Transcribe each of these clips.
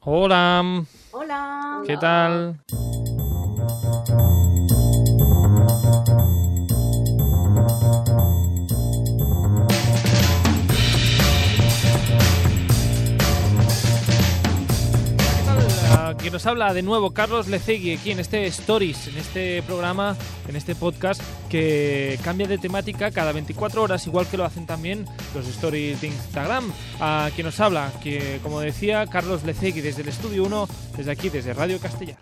Hola. Hola. ¿Qué tal? Que nos habla de nuevo Carlos Lecegui aquí en este Stories, en este programa, en este podcast que cambia de temática cada 24 horas, igual que lo hacen también los Stories de Instagram. A quien nos habla, que como decía, Carlos Lecegui desde el Estudio 1, desde aquí, desde Radio Castellar.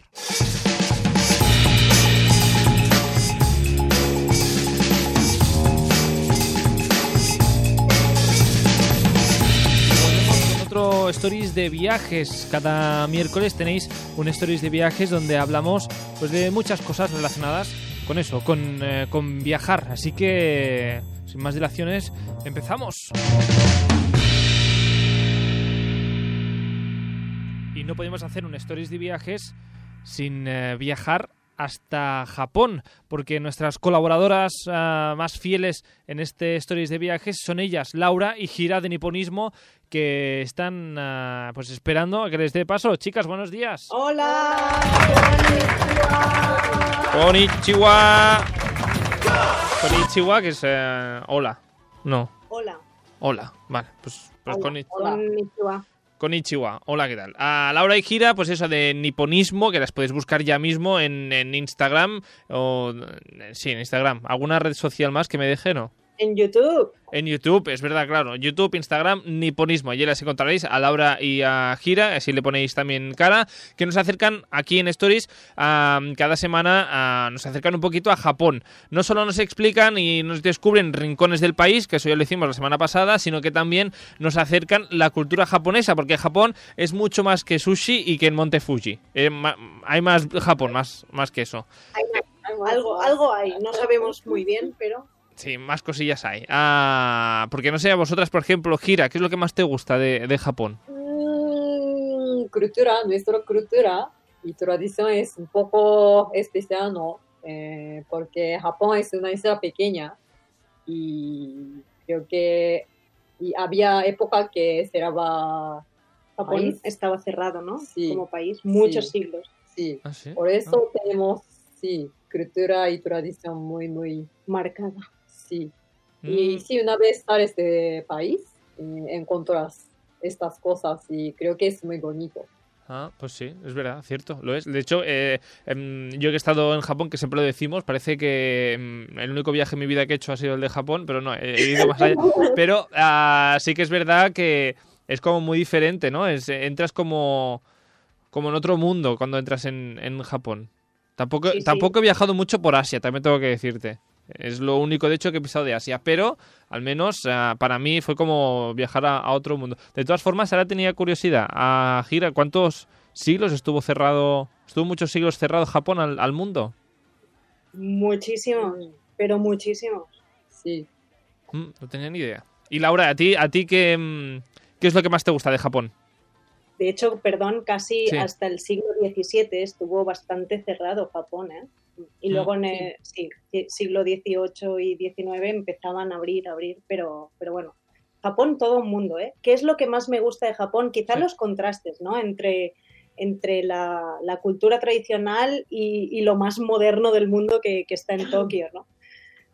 Stories de viajes. Cada miércoles tenéis un stories de viajes donde hablamos pues de muchas cosas relacionadas con eso, con, eh, con viajar. Así que, sin más dilaciones, empezamos. Y no podemos hacer un stories de viajes sin eh, viajar hasta Japón, porque nuestras colaboradoras ah, más fieles en este Stories de Viajes son ellas, Laura y Gira de Niponismo, que están ah, pues esperando a que les dé paso. Chicas, buenos días. Hola. Konnichiwa. Konnichiwa, que es eh, hola. No, Hola. hola. Vale, pues, pues Hola. konni- Konnichiwa. Konnichiwa. Hola, ¿qué tal? A Laura y Gira, pues eso de niponismo, que las podéis buscar ya mismo en, en Instagram o... eh, Sí, en Instagram. ¿Alguna red social más que me deje, no? En YouTube. En YouTube, es verdad, claro. YouTube, Instagram, Niponismo. Allí las encontraréis a Laura y a Gira, así le ponéis también cara, que nos acercan aquí en Stories ah, cada semana, ah, nos acercan un poquito a Japón. No solo nos explican y nos descubren rincones del país, que eso ya lo hicimos la semana pasada, sino que también nos acercan la cultura japonesa, porque Japón es mucho más que sushi y que en Monte Fuji. Eh, ma- hay más Japón, más, más que eso. Algo, algo hay. No sabemos muy bien, pero Sí, más cosillas hay. Ah, porque no sé, a vosotras, por ejemplo, Gira, ¿qué es lo que más te gusta de, de Japón? Mm, cultura, nuestra cultura y tradición es un poco especial, ¿no? Eh, porque Japón es una isla pequeña y creo que y había época que cerraba Japón País. estaba cerrado, ¿no? Sí. Como país. Muchos Sí. siglos. sí. ¿Ah, sí? Por eso tenemos, sí, cultura y tradición muy, muy, Marcada. Sí. Mm, Y si una vez sales de país, eh, encuentras estas cosas y creo que es muy bonito. Ah, pues sí, es verdad, cierto, lo es. De hecho, eh, em, yo que he estado en Japón, que siempre lo decimos, parece que em, el único viaje en mi vida que he hecho ha sido el de Japón, pero no, he, he ido más allá. Pero ah, sí que es verdad que es como muy diferente, ¿no? Es, entras como, como en otro mundo cuando entras en, en Japón. Tampoco, Sí, sí. tampoco he viajado mucho por Asia, también tengo que decirte. Es lo único, de hecho, que he pisado de Asia. Pero, al menos, ah, para mí fue como viajar a, a otro mundo. De todas formas, ahora tenía curiosidad. A Gira, ¿cuántos siglos estuvo cerrado? ¿Estuvo muchos siglos cerrado Japón al, al mundo? Muchísimos, pero muchísimos. Sí. Mm, no tenía ni idea. Y Laura, ¿a ti, a ti qué, mm, qué es lo que más te gusta de Japón? De hecho, perdón, casi Sí. hasta el siglo XVII estuvo bastante cerrado Japón, ¿eh? Y Mm. luego en el sí, sí, siglo XVIII y XIX empezaban a abrir, a abrir, pero, pero bueno, Japón todo un mundo, ¿eh? ¿Qué es lo que más me gusta de Japón? Quizá Sí. los contrastes, ¿no? Entre, entre la, la cultura tradicional y, y lo más moderno del mundo que, que está en Tokio, ¿no?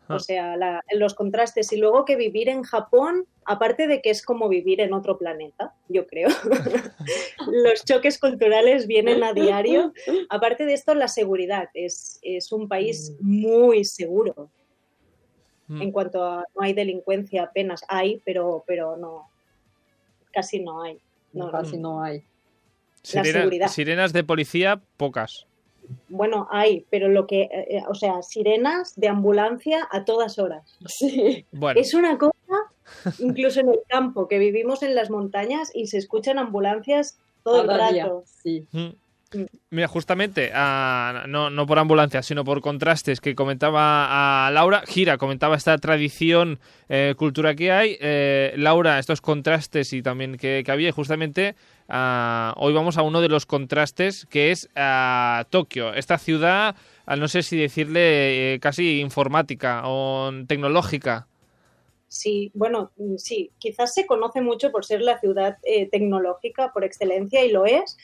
Ah. O sea, la- los contrastes. Y luego que vivir en Japón, aparte de que es como vivir en otro planeta, yo creo, los choques culturales vienen a diario. Aparte de esto, la seguridad. Es, es un país muy seguro. Mm. En cuanto a no hay delincuencia, apenas hay, pero, pero no, casi no hay. No, casi no hay. la Sirena- seguridad. sirenas de policía, pocas. Bueno, hay, pero lo que, eh, eh, o sea, sirenas de ambulancia a todas horas. Sí. Bueno, Es una cosa, incluso en el campo, que vivimos en las montañas y se escuchan ambulancias todo el día, rato. Sí. Mm. Mira, justamente, ah, no, no por ambulancia, sino por contrastes que comentaba a Laura, Gira comentaba esta tradición, eh, cultura que hay, eh, Laura, estos contrastes y también que, que había, justamente ah, hoy vamos a uno de los contrastes que es ah, Tokio, esta ciudad, ah, no sé si decirle eh, casi informática o tecnológica. Sí, bueno, mm, sí, quizás se conoce mucho por ser la ciudad eh, tecnológica por excelencia y lo es,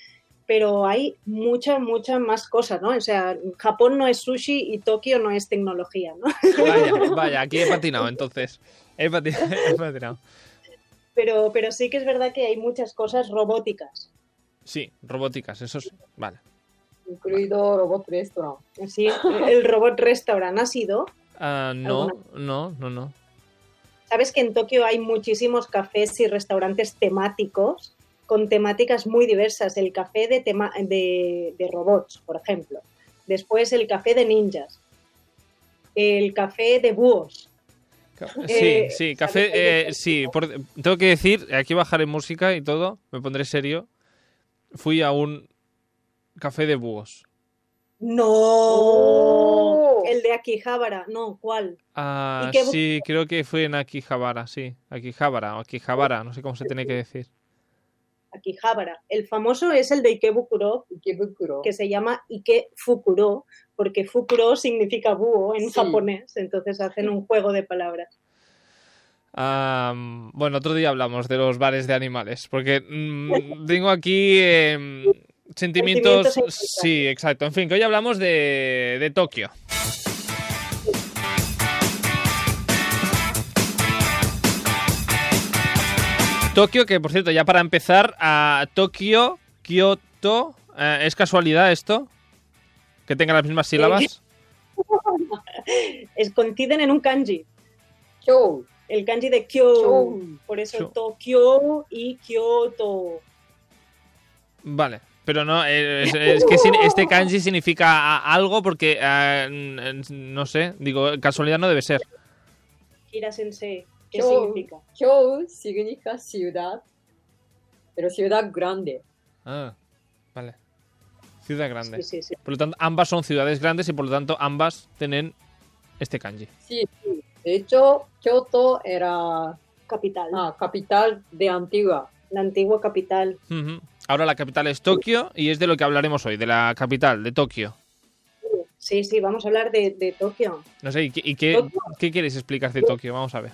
pero hay muchas, muchas más cosas, ¿no? O sea, Japón no es sushi y Tokio no es tecnología, ¿no? Vaya, vaya, aquí he patinado entonces. He pati- he patinado. Pero, pero sí que es verdad que hay muchas cosas robóticas. Sí, robóticas, eso es. Vale. Incluido robot restaurant. Sí, el robot restaurant ha sido. Ah, no, no, no, no. Sabes que en Tokio hay muchísimos cafés y restaurantes temáticos con temáticas muy diversas. El café de, tema de, de robots, por ejemplo. Después el café de ninjas. El café de búhos. Sí, Eh, sí, ¿sabes café, eh, sí, por- tengo que decir, aquí bajaré música y todo, me pondré serio. Fui a un café de búhos. ¡No! Oh. El de Akihabara. No, ¿cuál? Ah, ¿Y qué bu- sí, creo que fue en Akihabara, sí. Akihabara o Akihabara, no sé cómo se tiene que decir. Akihabara. El famoso es el de Ikebukuro, Ikebukuro. que se llama Ike Fukuro, porque Fukuro significa búho en Sí. japonés, entonces hacen un juego de palabras. Bueno, otro día hablamos de los bares de animales, porque mm, tengo aquí em, sentimientos... Sentimientos. Sí, exacto. En fin, que hoy hablamos de, de Tokio. Tokio, que por cierto, ya para empezar, a Tokio, Kioto, eh, ¿es casualidad esto? Que tenga las mismas sílabas. Es, coinciden en un kanji, Kyou. el kanji de Kyo, por eso Kyo. Tokio y Kyoto. Vale, pero no, eh, es, es que este kanji significa algo porque, n- no sé, digo, casualidad no debe ser. Kira Sensei, ¿qué Kyo. significa? Kyou significa ciudad, pero ciudad grande. Ah, vale. Ciudad grande. Sí, sí, sí. Por lo tanto, ambas son ciudades grandes y por lo tanto ambas tienen este kanji. Sí, sí. De hecho, Kyoto era Capital, ah, capital de Antigua. la antigua capital. Ahora la capital es Tokio y es de lo que hablaremos hoy, de la capital, de Tokio. Sí, sí, vamos a hablar de, de Tokio. No sé, ¿y qué, y qué, Tokio. qué quieres explicar de Tokio? Vamos a ver.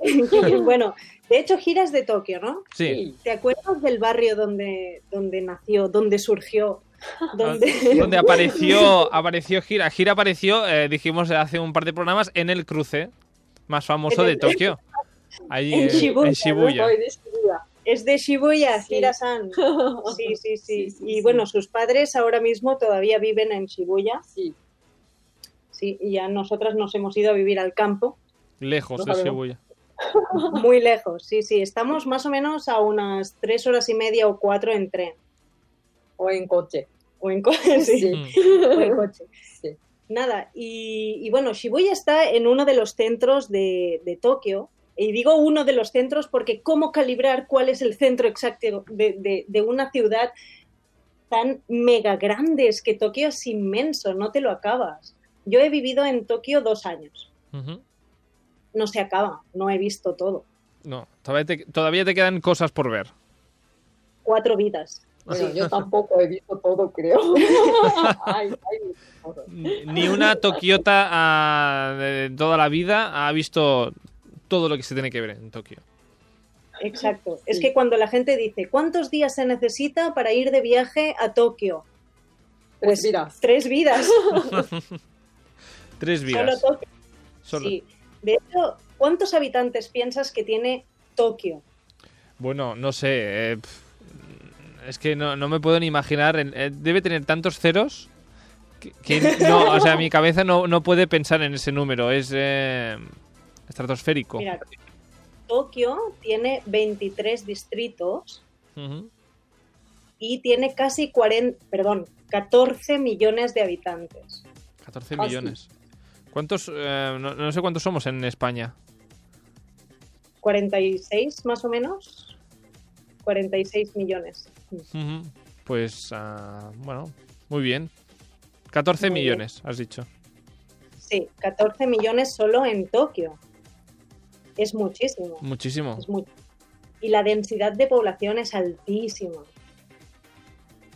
bueno, de hecho, giras de Tokio, ¿no? Sí. ¿Te acuerdas del barrio donde, donde nació, donde surgió? Donde... Donde apareció, apareció Gira. Gira apareció, eh, dijimos hace un par de programas, en el cruce más famoso de Tokio. Allí, En eh, Shibuya, en Shibuya. Es de Shibuya, Sí. Hira-san. Sí, sí, sí. Sí, sí, y sí. bueno, sus padres ahora mismo todavía viven en Shibuya. Sí, Sí, y ya nosotras nos hemos ido a vivir al campo, Lejos de. Shibuya. Muy lejos. Sí, sí, estamos más o menos a unas tres horas y media o cuatro en tren. o en coche. O en coche, sí, Sí. O en coche. Sí. Nada, y, y bueno, Shibuya está en uno de los centros de, de Tokio. Y digo uno de los centros porque cómo calibrar cuál es el centro exacto de, de- de una ciudad tan mega grande. Es que Tokio es inmenso, no te lo acabas. Yo he vivido en Tokio dos años. No se acaba, no he visto todo. No, todavía te, todavía te quedan cosas por ver. Cuatro vidas. Yo tampoco he visto todo, creo. Ay, ay, cosas. Ni una tokiota ah, de toda la vida ha visto todo lo que se tiene que ver en Tokio. Exacto. Es que cuando la gente dice, ¿cuántos días se necesita para ir de viaje a Tokio? Tres Pues vidas. tres vidas. Tres Solo vidas. Tokio. Solo- Sí. De hecho, ¿cuántos habitantes piensas que tiene Tokio? Bueno, no sé. eh, es que no, no me puedo ni imaginar. eh, debe tener tantos ceros que, que no, o sea, mi cabeza no, no puede pensar en ese número. Es eh, estratosférico. Mira, Tokio tiene 23 distritos y tiene casi 40, perdón, 14 millones de habitantes. 14 Casi. millones. ¿Cuántos? eh, no, no sé cuántos somos en España. 46 más o menos. 46 millones. Ujú. Pues, ah, bueno, muy bien. 14 Muy bien. millones, has dicho. Sí, 14 millones solo en Tokio. Es muchísimo. Muchísimo. Es. Y la densidad de población es altísima.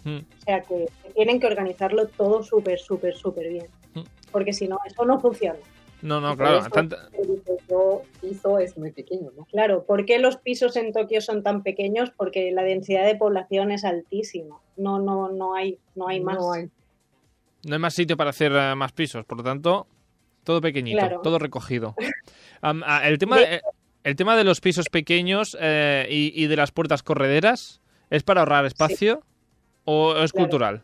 Mm. O sea que tienen que organizarlo todo súper, súper, súper bien. Porque si no, eso no funciona. No, no, claro. eso tanta- El piso, es muy pequeño, ¿no? Claro, ¿por qué los pisos en Tokio son tan pequeños? Porque la densidad de población es altísima. No, no, no hay, no hay más. No hay. No hay más sitio para hacer eh, más pisos, por lo tanto, todo pequeñito, Claro. todo recogido. Ah, el, tema, De- el tema de los pisos pequeños eh, y, y de las puertas correderas, ¿es para ahorrar espacio o es Claro. cultural?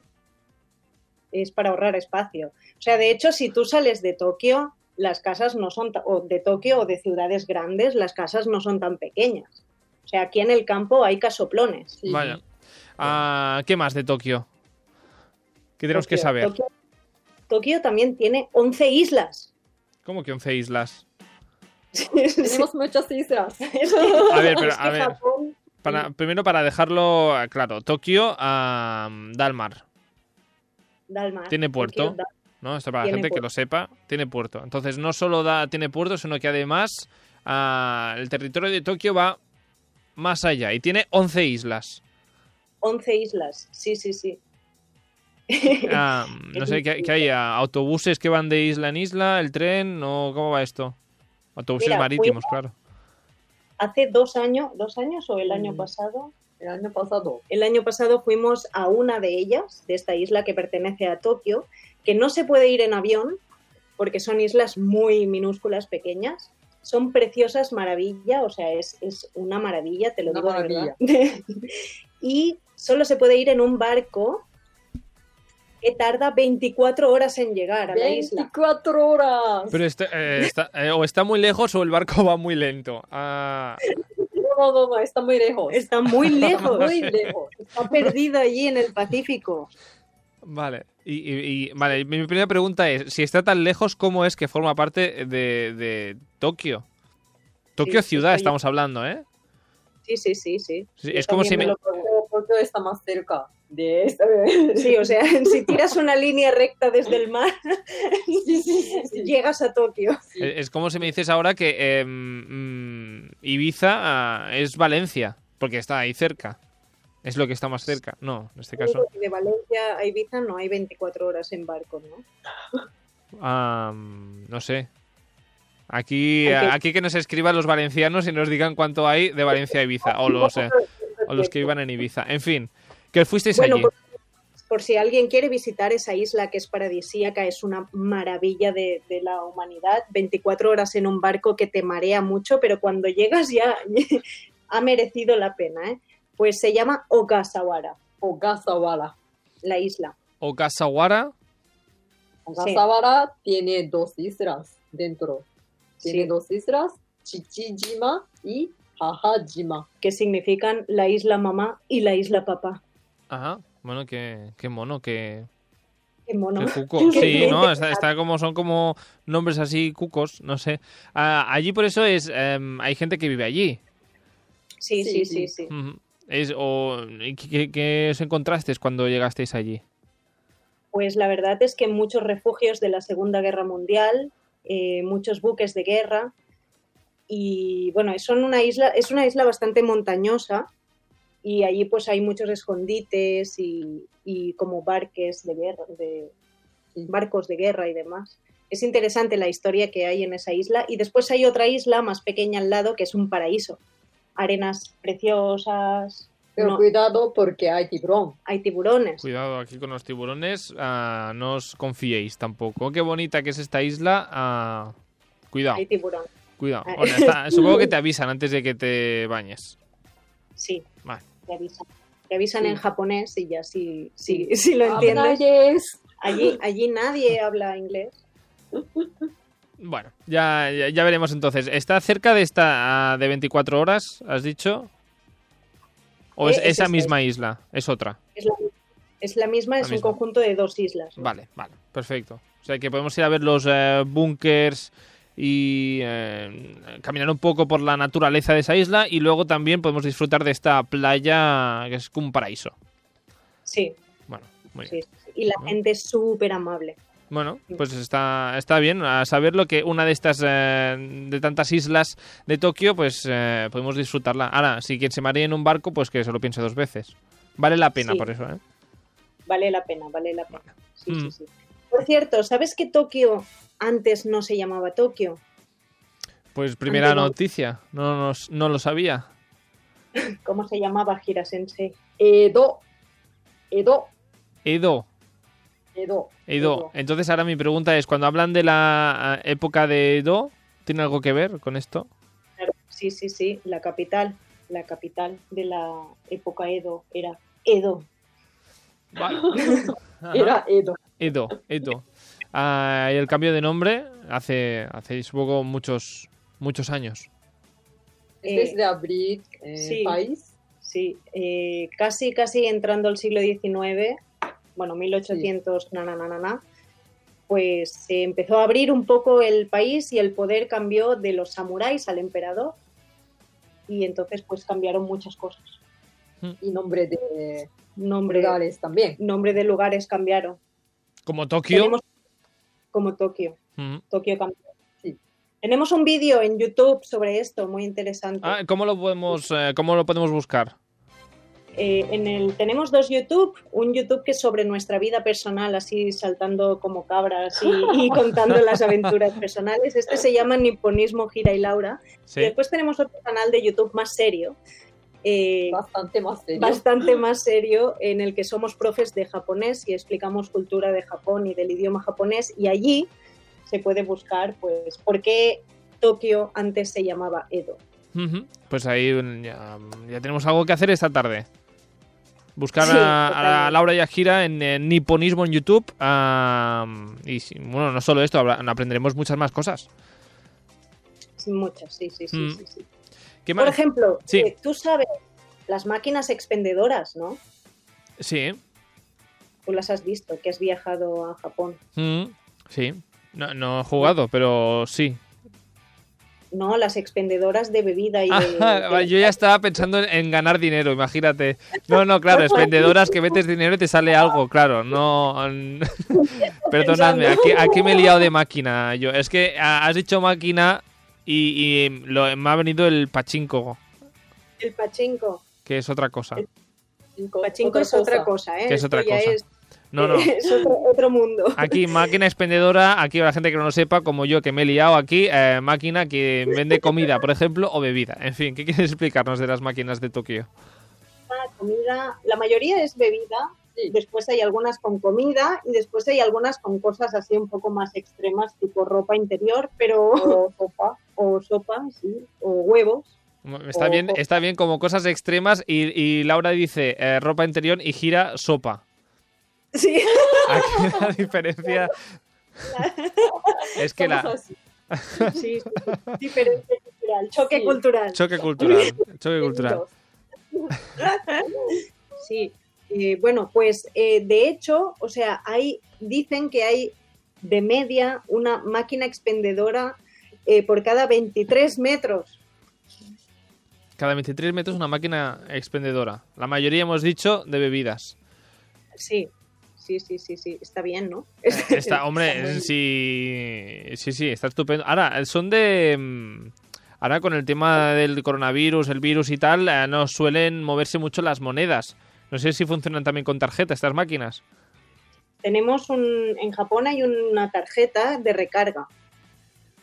Es para ahorrar espacio. O sea, de hecho, si tú sales de Tokio, las casas no son, o de Tokio o de ciudades grandes, las casas no son tan pequeñas. O sea, aquí en el campo hay casoplones. Vaya. Ah, ¿Qué más de Tokio? ¿Qué tenemos que saber? Tokio, Tokio también tiene 11 islas. ¿Cómo que 11 islas? Tenemos muchas islas. A ver, pero, a ver. Para, primero, para dejarlo ah, claro, Tokio ah, da al mar, da al mar. Tiene puerto. ¿no? Esto para la gente que lo sepa, tiene puerto. Entonces, no solo da, tiene puerto, sino que además ah, el territorio de Tokio va más allá y tiene 11 islas. 11 islas, sí, sí, sí. Ah, no sé, ¿qué, qué hay? Ah, ¿Autobuses que van de isla en isla? ¿El tren? ¿O cómo va esto? Autobuses Mira, marítimos, fuimos- claro. Hace dos años, dos años o el año Mm. pasado, El año pasado. El año pasado fuimos a una de ellas, de esta isla que pertenece a Tokio, que no se puede ir en avión porque son islas muy minúsculas, pequeñas. Son preciosas, maravilla, o sea, es, es una maravilla, te lo Una digo de verdad. y solo se puede ir en un barco que tarda 24 horas en llegar a la isla. 24 horas. Pero este, eh, está, eh, o está muy lejos o el barco va muy lento. Ah, No, no, no, está muy lejos. Está muy lejos, muy lejos. está perdido allí en el Pacífico. vale. Y, y- y- vale, mi primera pregunta es, si está tan lejos, ¿cómo es que forma parte de, de Tokio? Tokio Sí, ciudad estamos hablando, ¿eh? Sí, sí, sí, sí. Yo es como si me- Tokio está más cerca de esta. Sí, o sea, si tiras una línea recta desde el mar, Sí, sí, sí, sí. llegas a Tokio. Sí. Es como si me dices ahora que eh, mm, Ibiza ah, es Valencia, porque está ahí cerca. Es lo que está más cerca. No, en este caso. De Valencia a Ibiza no hay 24 horas en barco, ¿no? ah, no sé. Aquí, aquí que nos escriban los valencianos y nos digan cuánto hay de Valencia a Ibiza. O los, eh, o los que iban en Ibiza. En fin, que fuisteis Bueno, allí. por, por si alguien quiere visitar esa isla que es paradisíaca, es una maravilla de, de la humanidad. 24 horas en un barco que te marea mucho, pero cuando llegas ya ha merecido la pena, ¿eh? Pues se llama Ogasawara, Ogasawara. la isla. Okasawara. Ogasawara tiene dos islas dentro. Tiene Sí. dos islas, Chichijima y Hahajima. que significan la isla mamá y la isla papá. Ajá. Bueno, qué, qué mono, qué, Qué mono. Qué cuco. Sí, ¿no? Está, está como, son como nombres así cucos, no sé. Ah, allí por eso es, em, hay gente que vive allí. Sí, Sí, sí, sí, sí. Ujú. Es, o, ¿y ¿qué, qué os encontrasteis cuando llegasteis allí? Pues la verdad es que muchos refugios de la Segunda Guerra Mundial, eh, muchos buques de guerra y bueno, son una isla, es una isla bastante montañosa y allí pues hay muchos escondites y, y como barques de guerra, de barcos de guerra y demás. Es interesante la historia que hay en esa isla y después hay otra isla más pequeña al lado que es un paraíso. Arenas preciosas, Pero no, cuidado porque hay tiburón. hay tiburones. Cuidado aquí con los tiburones, ah, no os confiéis tampoco. Qué bonita que es esta isla. ah, cuidado, Hay tiburones. Cuidado. Bueno, está- supongo que te avisan antes de que te bañes. Sí, Vale. te avisan. Te avisan Sí. en japonés y ya si, si, si lo entiendes. Habláis. Allí, allí nadie habla inglés. Bueno, ya, ya, ya veremos entonces. ¿Está cerca de esta ah, de 24 horas, has dicho? ¿O Eh, es es esa misma isla? Es otra. Es la, es la misma, La es misma. un conjunto de dos islas. Vale, vale, perfecto. O sea que podemos ir a ver los eh, búnkers y eh, caminar un poco por la naturaleza de esa isla y luego también podemos disfrutar de esta playa que es un paraíso. Sí, Bueno, muy sí, bien. Y la gente es súper amable. Bueno, pues está, está bien a saberlo que una de estas eh, de tantas islas de Tokio, pues eh, podemos disfrutarla. Ahora, si quien se maree en un barco, pues que se lo piense dos veces. Vale la pena Sí. por eso, ¿eh? Vale la pena, vale la pena. Sí, Mm. sí, sí. Por cierto, ¿sabes que Tokio antes no se llamaba Tokio? Pues primera noticia, no, nos- no lo sabía. ¿Cómo se llamaba Gira Sensei? Edo. Edo. Edo, Edo. Edo. Entonces ahora mi pregunta es, cuando hablan de la época de Edo, ¿tiene algo que ver con esto? Sí, sí, sí, la capital, la capital de la época Edo era Edo. Vale. Era Edo. Edo, Edo. Ah, y el cambio de nombre hace, hace supongo, muchos, muchos años. Este es de abrir eh, sí. país. Sí, eh, casi, casi entrando al siglo XIX, bueno, 1800, na, na, na, na, na, pues se empezó a abrir un poco el país y el poder cambió de los samuráis al emperador y entonces pues cambiaron muchas cosas. Y nombre de Nombre, lugares también. nombre de lugares cambiaron. Como Tokio. Tenemos como Tokio. Tokio cambió. Sí. Tenemos un vídeo en YouTube sobre esto, muy interesante. Ah, ¿cómo lo podemos, eh, cómo lo podemos buscar? Eh, en el, tenemos dos YouTube, un YouTube que es sobre nuestra vida personal, así saltando como cabras y, y contando las aventuras personales. Este se llama Niponismo Gira y Laura. Sí. Y después tenemos otro canal de YouTube más serio, eh, Bastante más serio. bastante más serio, en el que somos profes de japonés y explicamos cultura de Japón y del idioma japonés. Y allí se puede buscar, pues, por qué Tokio antes se llamaba Edo. Pues ahí mm, ya, ya tenemos algo que hacer esta tarde. Buscar Sí, a, a. Laura a Gira en, eh, Niponismo en YouTube. y bueno, no solo esto, aprenderemos muchas más cosas. Muchas, sí, sí, sí, Mm. sí, sí. ¿Qué Por ejemplo, Sí. eh, tú sabes las máquinas expendedoras, ¿no? Sí, Tú las has visto, que has viajado a Japón. mm, sí. No, no he jugado, pero sí. No, las expendedoras de bebida y de... Ah, de- yo ya estaba pensando en, en ganar dinero, imagínate. No, no, claro, expendedoras que metes dinero y te sale algo, claro. No. Perdonadme, aquí, aquí me he liado de máquina. Yo, es que ah, has dicho máquina y, y lo- me ha venido el pachinko, El pachinko. que es otra cosa. Cinco- Pachinko es otra cosa, ¿eh? Que es Esto otra cosa. Es, No, no. es otro, otro mundo. Aquí máquina expendedora, aquí la gente que no lo sepa, como yo que me he liado aquí, eh, máquina que vende comida, por ejemplo, o bebida. En fin, ¿qué quieres explicarnos de las máquinas de Tokio? La comida, la mayoría es bebida, Sí. después hay algunas con comida y después hay algunas con cosas así un poco más extremas, tipo ropa interior, pero... O sopa. o sopa, sí, o huevos. Está O- bien, está bien como cosas extremas y, y Laura dice eh, ropa interior y gira sopa. Sí, Aquí la diferencia es que Somos la así. sí, sí, sí. diferencia cultural, choque Sí. cultural. choque cultural, choque cultural. Sí, eh, bueno, pues eh, de hecho, o sea, hay, dicen que hay de media una máquina expendedora eh, por cada 23 metros. Cada 23 metros una máquina expendedora. La mayoría hemos dicho de bebidas. Sí, sí, sí, sí, sí, está bien, ¿no? Está, hombre, Está sí, sí, sí, está estupendo. Ahora, son de... mm, Ahora con el tema del coronavirus, el virus y tal, no suelen moverse mucho las monedas. No sé si funcionan también con tarjeta estas máquinas. Tenemos un, en Japón hay una tarjeta de recarga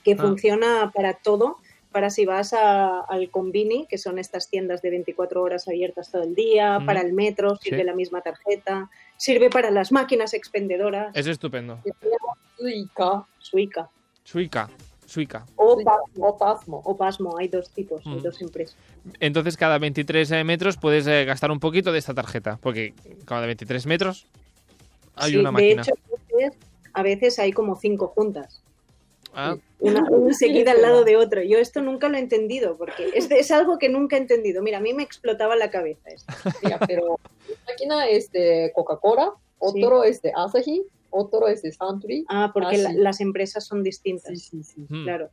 que Ah. funciona para todo, para si vas a- al convini, que son estas tiendas de 24 horas abiertas todo el día, para el metro sirve Sí. la misma tarjeta, sirve para las máquinas expendedoras, Es estupendo. Suica Suica Suica, Suica. o, Pa- o Pasmo. o Pasmo, hay dos tipos, hay Ujú. dos empresas. Entonces cada 23 eh, metros puedes eh, gastar un poquito de esta tarjeta, porque cada 23 metros hay Sí, una de máquina. hecho, a veces, hay como cinco juntas. Ah, una, una seguida al lado de otro. Yo esto nunca lo he entendido, porque es, es algo que nunca he entendido. Mira, a mí me explotaba la cabeza esto. Mira, pero una máquina es de Coca-Cola, otro es de Asahi, otro es de Suntory. Ah, porque Ah, la- sí. las empresas son distintas. Sí, sí, sí. mm, Claro,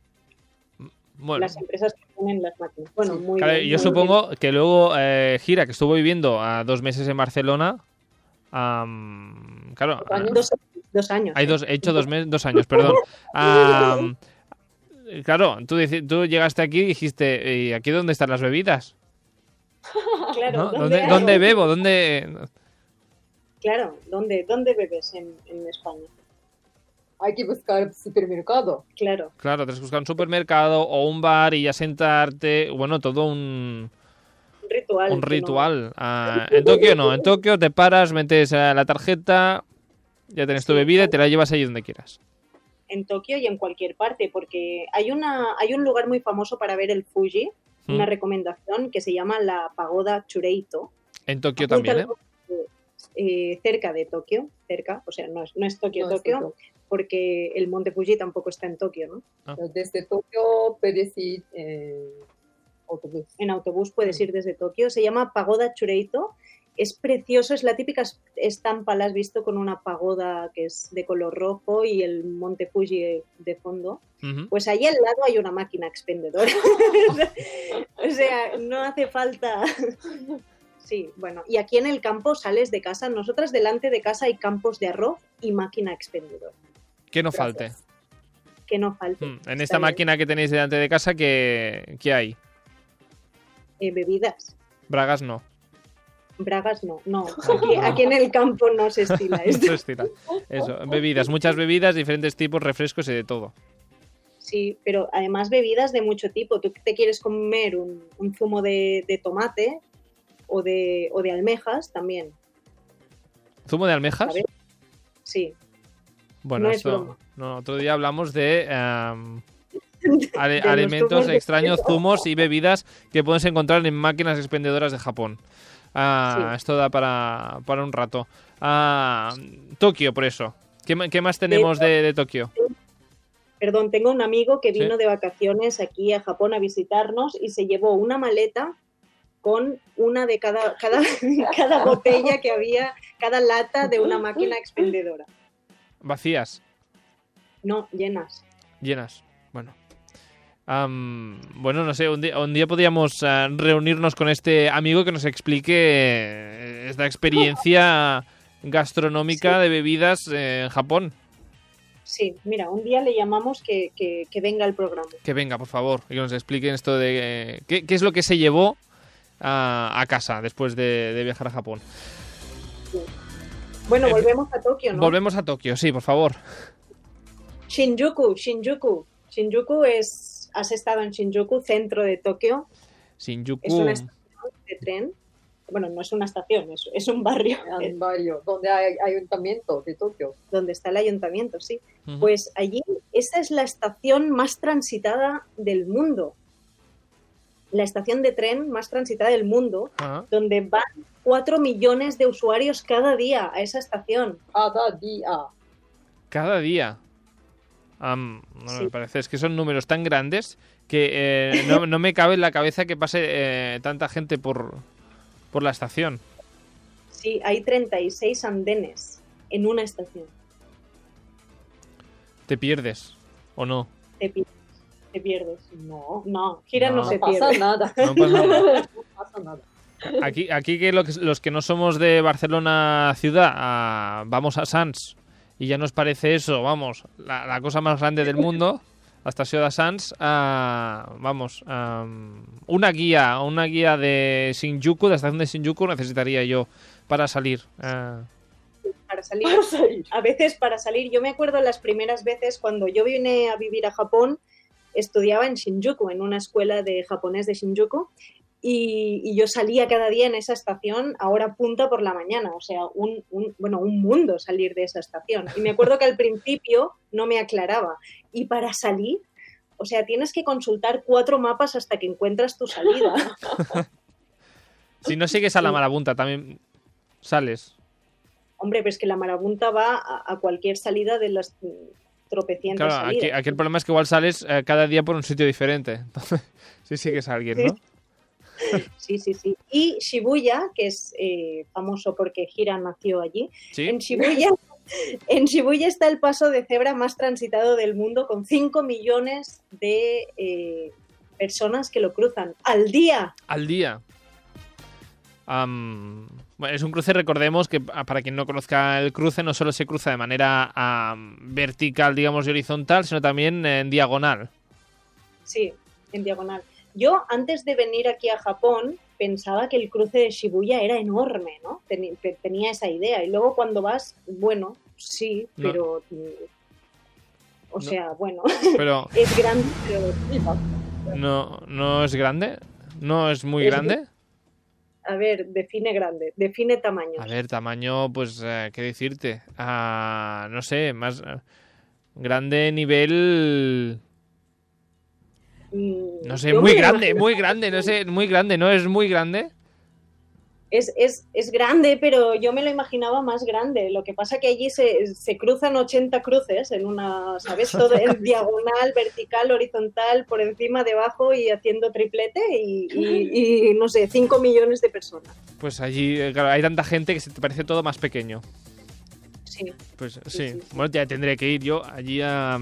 bueno. las empresas que ponen las máquinas. Bueno, Sí. muy Claro, bien. yo muy supongo que luego eh, Gira, que estuvo viviendo a dos meses en Barcelona, claro, Dos años. bien. Dos, dos años. hay dos, he hecho dos, meses, dos años, perdón. Claro, tú, tú llegaste aquí y dijiste, ¿y aquí dónde están las bebidas? Claro, ¿No? ¿dónde dónde bebo? ¿Dónde...? Claro, ¿dónde, dónde bebes en, en España? hay que buscar supermercado. Claro. Claro, tienes que buscar un supermercado o un bar y ya sentarte. Bueno, todo un, ritual. un no- ritual. Ah, en Tokio no, en Tokio te paras, metes eh, la tarjeta, ya tienes tu bebida y te la llevas ahí donde quieras. en Tokio y en cualquier parte, porque hay, una, hay un lugar muy famoso para ver el Fuji, Mm. una recomendación que se llama la Pagoda Chureito. En Tokio también, ¿eh? Eh, cerca de Tokio, cerca, o sea, no es, no es Tokio, No es Tokio, porque el Monte Fuji tampoco está en Tokio, ¿no? Pero Desde Tokio puedes ir en autobús. En autobús puedes ir desde Tokio. Se llama Pagoda Chureito. Es precioso, es la típica es- estampa, la has visto con una pagoda que es de color rojo y el Monte Fuji de fondo. Pues ahí al lado hay una máquina expendedora. o sea, no hace falta. Sí, bueno, y aquí en el campo sales de casa, nosotras delante de casa hay campos de arroz y máquina expendedora. Que no Gracias. falte. Que no falte. Mm, En esta bien. máquina que tenéis delante de casa, ¿qué, qué hay? Eh, bebidas. Bragas no. Bragas no, no. Aquí, aquí en el campo no se estila esto. Eso estira. Eso, bebidas, muchas bebidas, diferentes tipos, refrescos y de todo. Sí, pero además bebidas de mucho tipo. Tú te quieres comer un, un zumo de, de tomate o de, o de almejas también. ¿Zumo de almejas? Sí, Bueno, no esto. No, otro día hablamos de em, ale- alimentos extraños, zumos y bebidas que puedes encontrar en máquinas expendedoras de Japón. Ah, Sí. Esto da para, para un rato. Ah, Tokio, por eso. ¿Qué, qué más tenemos de, de Tokio? Perdón, tengo un amigo que Sí. vino de vacaciones aquí a Japón a visitarnos y se llevó una maleta con una de cada, cada, cada botella que había, cada lata de una máquina expendedora. Vacías, No, llenas. llenas. Bueno. Bueno, no sé, un día, un día podríamos ah, reunirnos con este amigo que nos explique eh, esta experiencia gastronómica de bebidas eh, en Japón. Sí, mira, un día le llamamos que, que- que venga al programa. Que venga, por favor, y que nos expliquen esto de eh, qué, qué es lo que se llevó a, a casa después de, de viajar a Japón. Bueno, Eh, volvemos a Tokio, ¿no? Volvemos a Tokio, sí, por favor. Shinjuku, Shinjuku. Shinjuku es, has estado en Shinjuku, centro de Tokio, Shinjuku. es una estación de tren. Bueno, no es una estación, es, es un barrio En barrio, donde hay ayuntamiento de Tokio. donde está el ayuntamiento, sí. Pues allí, esa es la estación más transitada del mundo. La estación de tren más transitada del mundo, Ajá. donde van 4 millones de usuarios cada día a esa estación. Cada día. Cada día. No Sí. me parece, es que son números tan grandes que eh, no, no me cabe en la cabeza que pase eh, tanta gente por, por la estación. Sí, hay 36 andenes en una estación. Te pierdes, ¿o no? Te pierdes. Te pierdes. No, no, gira no, No. se pasa pierde. nada. No pasa nada. No pasa nada. Aquí, aquí que los, los que no somos de Barcelona ciudad, ah, vamos a Sans y ya nos parece eso, vamos, la, la cosa más grande del mundo, la estación de Sans, ah, vamos, am, una guía, una guía de Shinjuku, de la estación de Shinjuku necesitaría yo para salir. ah. Para salir. Para salir. A veces para salir, yo me acuerdo las primeras veces cuando yo vine a vivir a Japón, estudiaba en Shinjuku, en una escuela de japonés de Shinjuku, y, y yo salía cada día en esa estación a hora punta por la mañana, o sea, un, un- bueno, un mundo salir de esa estación. Y me acuerdo que al principio no me aclaraba, y para salir, o sea, tienes que consultar cuatro mapas hasta que encuentras tu salida. Si no sigues a la marabunta, también sales. Hombre, pues que la marabunta va a, a cualquier salida de las tropecientas Claro, aquí, salidas. aquí el problema es que igual sales eh, cada día por un sitio diferente. Entonces, si sigues a alguien, ¿no? Sí, sí, sí. Y Shibuya, que es eh, famoso porque Gira nació allí. Sí. En Shibuya, en Shibuya está el paso de cebra más transitado del mundo con 5 millones de eh, personas que lo cruzan al día. al día. Am, bueno, es un cruce, recordemos que ah, para quien no conozca el cruce, no solo se cruza de manera vertical, digamos, y horizontal, sino también en diagonal. Sí, en diagonal. Yo antes de venir aquí a Japón pensaba que el cruce de Shibuya era enorme, ¿no? Tenía esa idea. Y luego cuando vas, bueno, sí, pero O sea, bueno, Pero es grande, pero no, no es grande. No es muy Es grande. A ver, define grande, define tamaño. A ver, tamaño, pues, eh, ¿qué decirte? Ah, no sé, más eh, grande nivel... Mm, No sé, yo muy grande, imagino- muy grande, no sé, muy grande, ¿no? Es muy grande. Es, es, es grande, pero yo me lo imaginaba más grande. Lo que pasa que allí se, se cruzan 80 cruces en una, ¿sabes? Todo en diagonal, vertical, horizontal, por encima, debajo y haciendo triplete y, y- y, no sé, 5 millones de personas. Pues allí, eh, claro, hay tanta gente que se te parece todo más pequeño. Sí. Pues sí, Sí, sí, sí. bueno, ya tendré que ir yo allí a,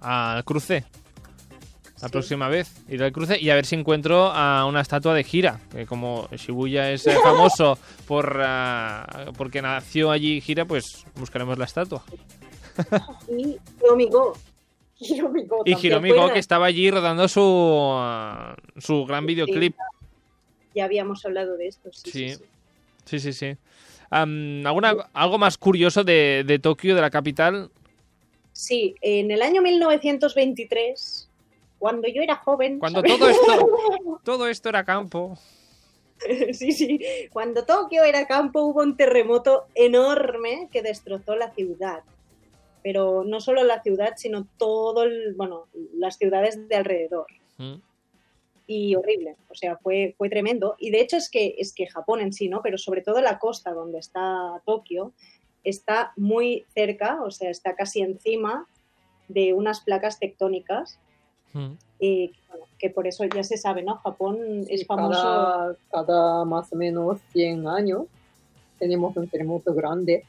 al cruce. La Sí. próxima vez ir al cruce y a ver si encuentro a una estatua de Gira, que como Shibuya es eh, famoso por ah, porque nació allí Gira, pues buscaremos la estatua. Y. Hiromigo Y. Hiromigo que estaba allí rodando su ah, su gran videoclip. Ya habíamos hablado de esto. Sí, sí, Sí. sí. ¿alguna, algo más curioso de, de Tokio, de la capital? Sí, en el año 1923, cuando yo era joven. Cuando ¿sabes? todo esto, todo esto era campo. Sí, sí. Cuando Tokio era campo hubo un terremoto enorme que destrozó la ciudad. Pero no solo la ciudad, sino todo el, bueno, las ciudades de alrededor. Mm. Y horrible, o sea, fue, fue tremendo. Y de hecho es que, es que Japón en sí, ¿no? Pero sobre todo la costa donde está Tokio, está muy cerca, o sea, está casi encima de unas placas tectónicas, Mm. que, bueno, que por eso ya se sabe, ¿no? Japón Sí, es famoso. Cada, cada más o menos 100 años tenemos un terremoto grande.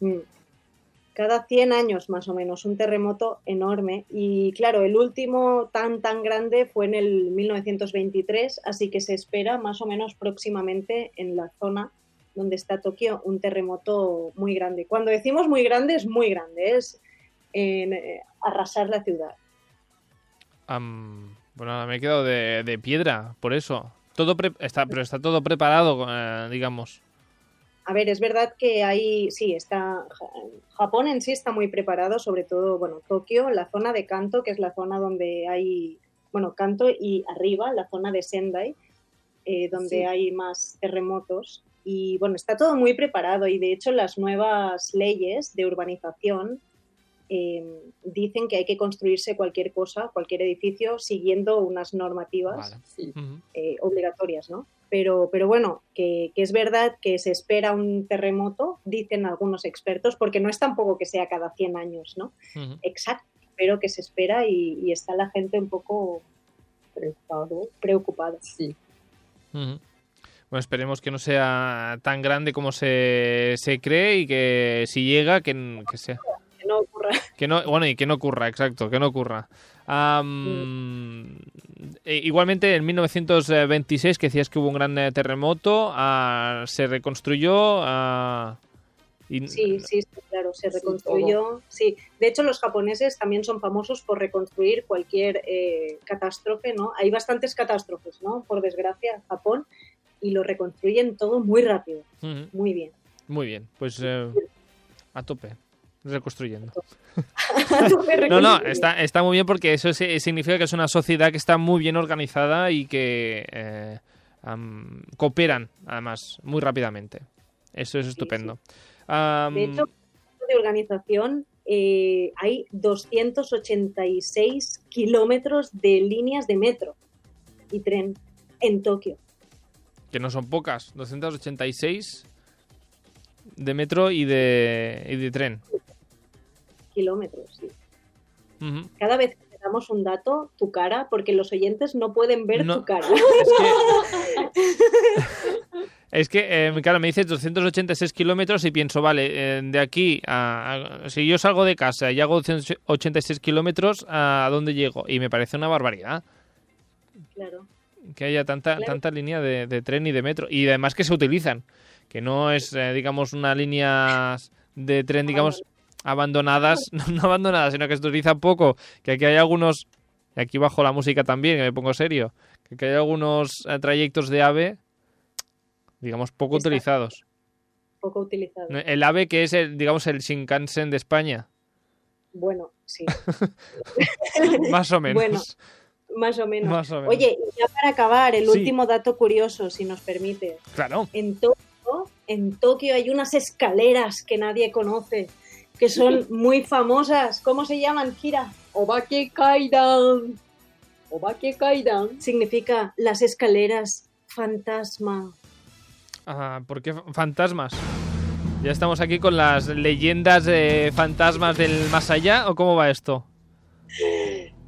Mm. Cada 100 años más o menos, un terremoto enorme. Y claro, el último tan tan grande fue en el 1923, así que se espera más o menos próximamente en la zona donde está Tokio un terremoto muy grande. Cuando decimos muy grande, es muy grande, es en, eh, arrasar la ciudad. Am, bueno, me he quedado de, de piedra, por eso. Todo pre- está, pero está todo preparado, eh, digamos. A ver, es verdad que hay, sí, está, Ja- Japón en sí está muy preparado, sobre todo, bueno, Tokio, la zona de Kanto, que es la zona donde hay, bueno, Kanto y arriba, la zona de Sendai, eh, donde Sí. hay más terremotos. Y bueno, está todo muy preparado y de hecho las nuevas leyes de urbanización eh, dicen que hay que construirse cualquier cosa, cualquier edificio, siguiendo unas normativas Vale. Sí. Ujú. eh, obligatorias, ¿no? Pero, pero bueno, que, que es verdad que se espera un terremoto, dicen algunos expertos, porque no es tampoco que sea cada 100 años, ¿no? Exacto, pero que se espera y, y está la gente un poco Prestado. preocupada. Sí. Bueno, esperemos que no sea tan grande como se, se cree y que si llega, que, que sea. Que no ocurra. Que no, bueno, y que no ocurra, exacto, que no ocurra. Am, eh, igualmente, en 1926, que decías que hubo un gran eh, terremoto, ah, se reconstruyó. ah, y- Sí, sí, sí, claro, se reconstruyó. Sí, de hecho los japoneses también son famosos por reconstruir cualquier eh, catástrofe, ¿no? Hay bastantes catástrofes, ¿no? Por desgracia, en Japón, y lo reconstruyen todo muy rápido, muy bien. Muy bien, pues eh, a tope, reconstruyendo. Reconstruyen. No, no, está, está muy bien porque eso significa que es una sociedad que está muy bien organizada y que eh, cooperan, además, muy rápidamente. Eso es estupendo. De hecho, de organización eh, hay 286 kilómetros de líneas de metro y tren en Tokio. que no son pocas, 286 de metro y de, y de tren. Kilómetros, sí. Cada vez que te damos un dato, tu cara, porque los oyentes no pueden ver No. tu cara. Es que, es que eh, claro, me dices 286 kilómetros y pienso, vale, eh, de aquí a, a- Si yo salgo de casa y hago 286 kilómetros, ¿a dónde llego? Y me parece una barbaridad Claro. que haya tanta, Claro. tanta línea de, de tren y de metro. Y además que se utilizan, que no es, eh, digamos, una línea de tren, digamos, abandonadas, no, no abandonadas, sino que se utilizan poco, que aquí hay algunos, y aquí bajo la música también, que me pongo serio, que aquí hay algunos eh, trayectos de AVE, digamos, poco Exacto. utilizados. Poco utilizado. El AVE que es, el, digamos, el Shinkansen de España. Bueno, sí. Más o menos. Bueno, más o menos. Más o menos. Oye, y ya para acabar, el Sí. último dato curioso, si nos permite. Claro. En Tokio, en Tokio hay unas escaleras que nadie conoce, que son muy famosas. ¿Cómo se llaman, Kira? Obake Kaidan. Obake Kaidan. Significa las escaleras fantasma. Ah, ¿Por qué fantasmas? ¿Ya estamos aquí con las leyendas de fantasmas del más allá o cómo va esto?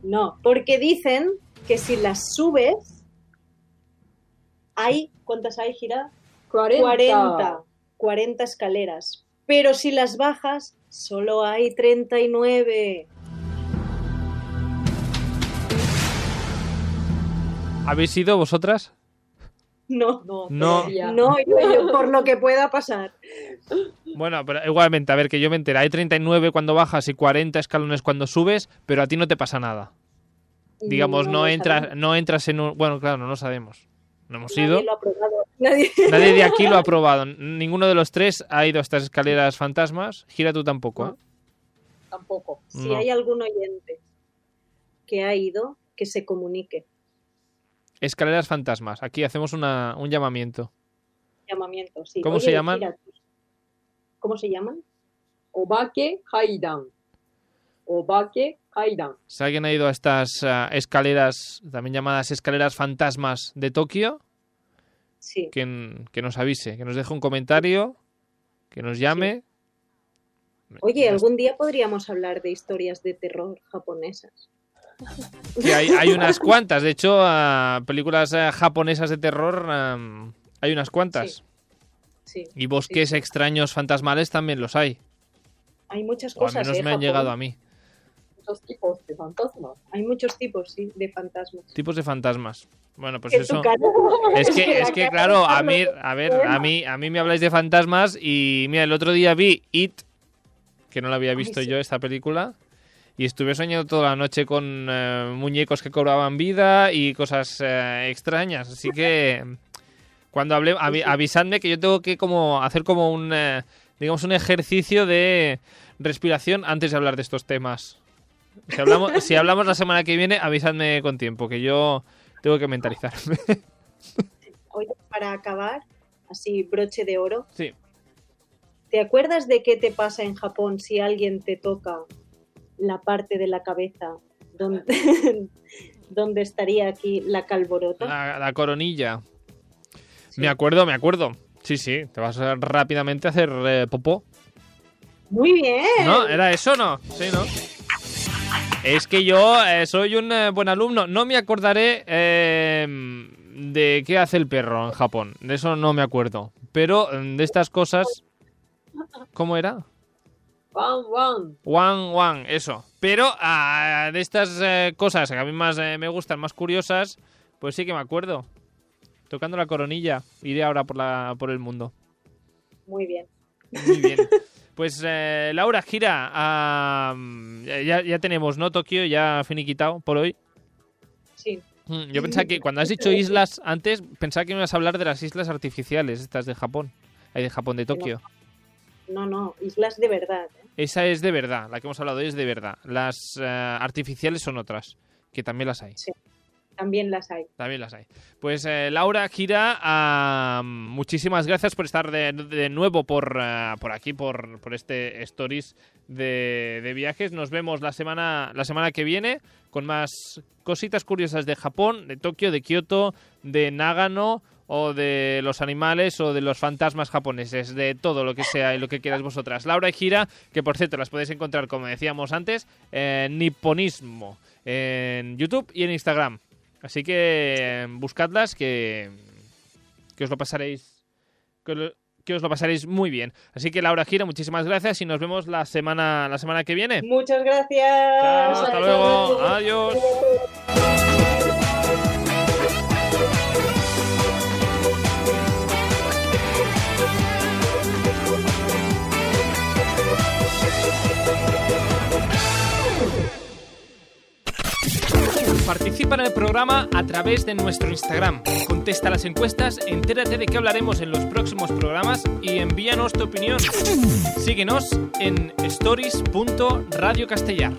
No, porque dicen que si las subes, hay, ¿cuántas hay, Gira? 40. 40, 40 escaleras. Pero si las bajas, solo hay 39. ¿Habéis ido vosotras? No, No, No. no, yo- por lo que pueda pasar. Bueno, pero igualmente, a ver, que yo me enteré. Hay 39 cuando bajas y 40 escalones cuando subes, pero a ti no te pasa nada. Digamos, no, entras, no entras en un... Bueno, claro, no lo sabemos. No hemos Nadie ido. lo ha probado. Nadie- Nadie de aquí lo ha probado. Ninguno de los tres ha ido a estas escaleras fantasmas. Gira tú tampoco, ¿eh? Tampoco. Si hay algún oyente que ha ido, que se comunique. Escaleras fantasmas. Aquí hacemos una- un llamamiento. Llamamiento, sí. ¿Cómo Oye, se llaman? ¿Cómo se llaman? Obake Kaidan. Obake Kaidan. Si alguien ha ido a estas ah, escaleras, también llamadas escaleras fantasmas de Tokio, Sí. que, que nos avise, que nos deje un comentario, que nos llame. Oye, algún día podríamos hablar de historias de terror japonesas. Hay, hay unas cuantas. De hecho, películas japonesas de terror hay unas cuantas. Sí. Y bosques extraños fantasmales también los hay. Hay muchas O al cosas. menos ¿eh, me han Japón? llegado a mí. Muchos tipos de fantasmas. Hay muchos tipos, sí, de fantasmas. Tipos de fantasmas. Bueno, pues eso. Es que, es que claro, a mí, a ver, a mí, a mí me habláis de fantasmas y mira, el otro día vi It, que no la había visto sí. yo esta película, y estuve soñando toda la noche con eh, muñecos que cobraban vida y cosas eh, extrañas. Así que cuando hablé, avi- avisadme que yo tengo que como hacer como un, eh, digamos, un ejercicio de respiración antes de hablar de estos temas. Si hablamos, si hablamos la semana que viene, avisadme con tiempo, que yo tengo que mentalizarme. Oye, para acabar, así broche de oro, Sí. ¿te acuerdas de qué te pasa en Japón si alguien te toca la parte de la cabeza donde, donde estaría aquí la calborota? La, la coronilla. Sí. Me acuerdo, me acuerdo. Sí, sí, te vas a rápidamente a hacer eh, popó. Muy bien. ¿No? ¿Era eso o no? Sí, ¿no? Es que yo eh, soy un eh, buen alumno. No me acordaré eh, de qué hace el perro en Japón. De eso no me acuerdo. Pero eh, de estas cosas... ¿Cómo era? Wan Wan. One, one, eso. Pero ah, de estas eh, cosas que a mí más eh, me gustan, más curiosas, pues sí que me acuerdo. Tocando la coronilla. Iré ahora por, la, por el mundo. Muy bien. Muy bien. Pues eh, Laura, gira. ah, ya, ya tenemos, ¿no? Tokio ya finiquitado por hoy. Sí. Mm, Yo pensaba que cuando has dicho islas antes, pensaba que me ibas a hablar de las islas artificiales, estas de Japón. Hay de Japón, de Tokio. No, no, islas de verdad. ¿eh? Esa es de verdad, la que hemos hablado hoy es de verdad. Las eh, artificiales son otras, que también las hay. También las hay. También las hay. Pues eh, Laura, Gira, ah, muchísimas gracias por estar de, de nuevo por, ah, por aquí, por, por este Stories de, de viajes. Nos vemos la semana, la semana que viene con más cositas curiosas de Japón, de Tokio, de Kioto, de Nagano o de los animales o de los fantasmas japoneses, de todo lo que sea y lo que quieras vosotras. Laura y Gira, que por cierto las podéis encontrar, como decíamos antes, en Niponismo, en YouTube y en Instagram. Así que buscadlas que, que os lo pasaréis que lo, que os lo pasaréis muy bien. Así que Laura Gira, muchísimas gracias y nos vemos la semana la semana que viene. Muchas gracias. Chao, hasta luego. Adiós. Participa en el programa a través de nuestro Instagram. Contesta las encuestas, entérate de qué hablaremos en los próximos programas y envíanos tu opinión. Síguenos en stories.radiocastellar.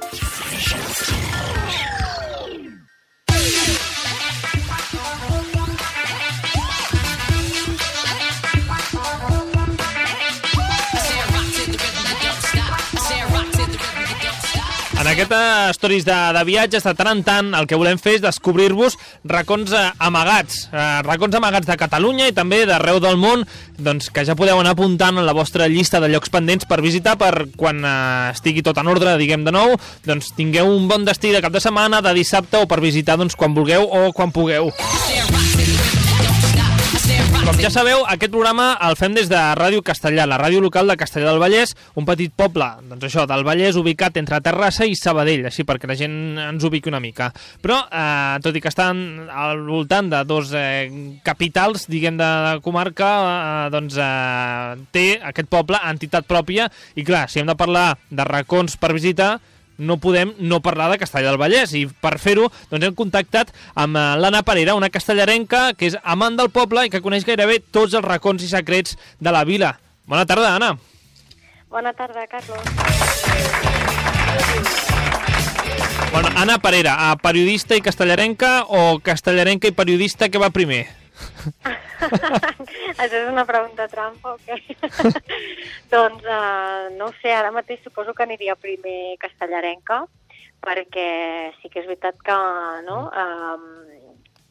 En aquesta Stories de, de viatges, de tant en tant, el que volem fer és descobrir-vos racons eh, amagats, eh, racons amagats de Catalunya i també d'arreu del món, doncs que ja podeu anar apuntant en la vostra llista de llocs pendents per visitar per quan eh, estigui tot en ordre, diguem de nou, doncs tingueu un bon destí de cap de setmana, de dissabte o per visitar doncs, quan vulgueu o quan pugueu. Com ja sabeu, aquest programa el fem des de Ràdio Castellà, la ràdio local de Castellà del Vallès, un petit poble, doncs això, del Vallès ubicat entre Terrassa i Sabadell, així perquè la gent ens ubiqui una mica. Però, eh, tot i que estan al voltant de dos eh, capitals, diguem, de la comarca, eh, doncs eh, té aquest poble entitat pròpia i clar, si hem de parlar de racons per visitar, no podem no parlar de Castellà del Vallès i per fer-ho doncs hem contactat amb eh, l'Anna Parera, una castellarenca que és amant del poble i que coneix gairebé tots els racons i secrets de la vila. Bona tarda, Anna. Bona tarda, Carlos. Bueno, Anna Parera, a periodista i castellarenca o castellarenca i periodista que va primer? Això és una pregunta trampa, o què? doncs, uh, no sé, ara mateix suposo que aniria primer castellarenca, perquè sí que és veritat que, no, um,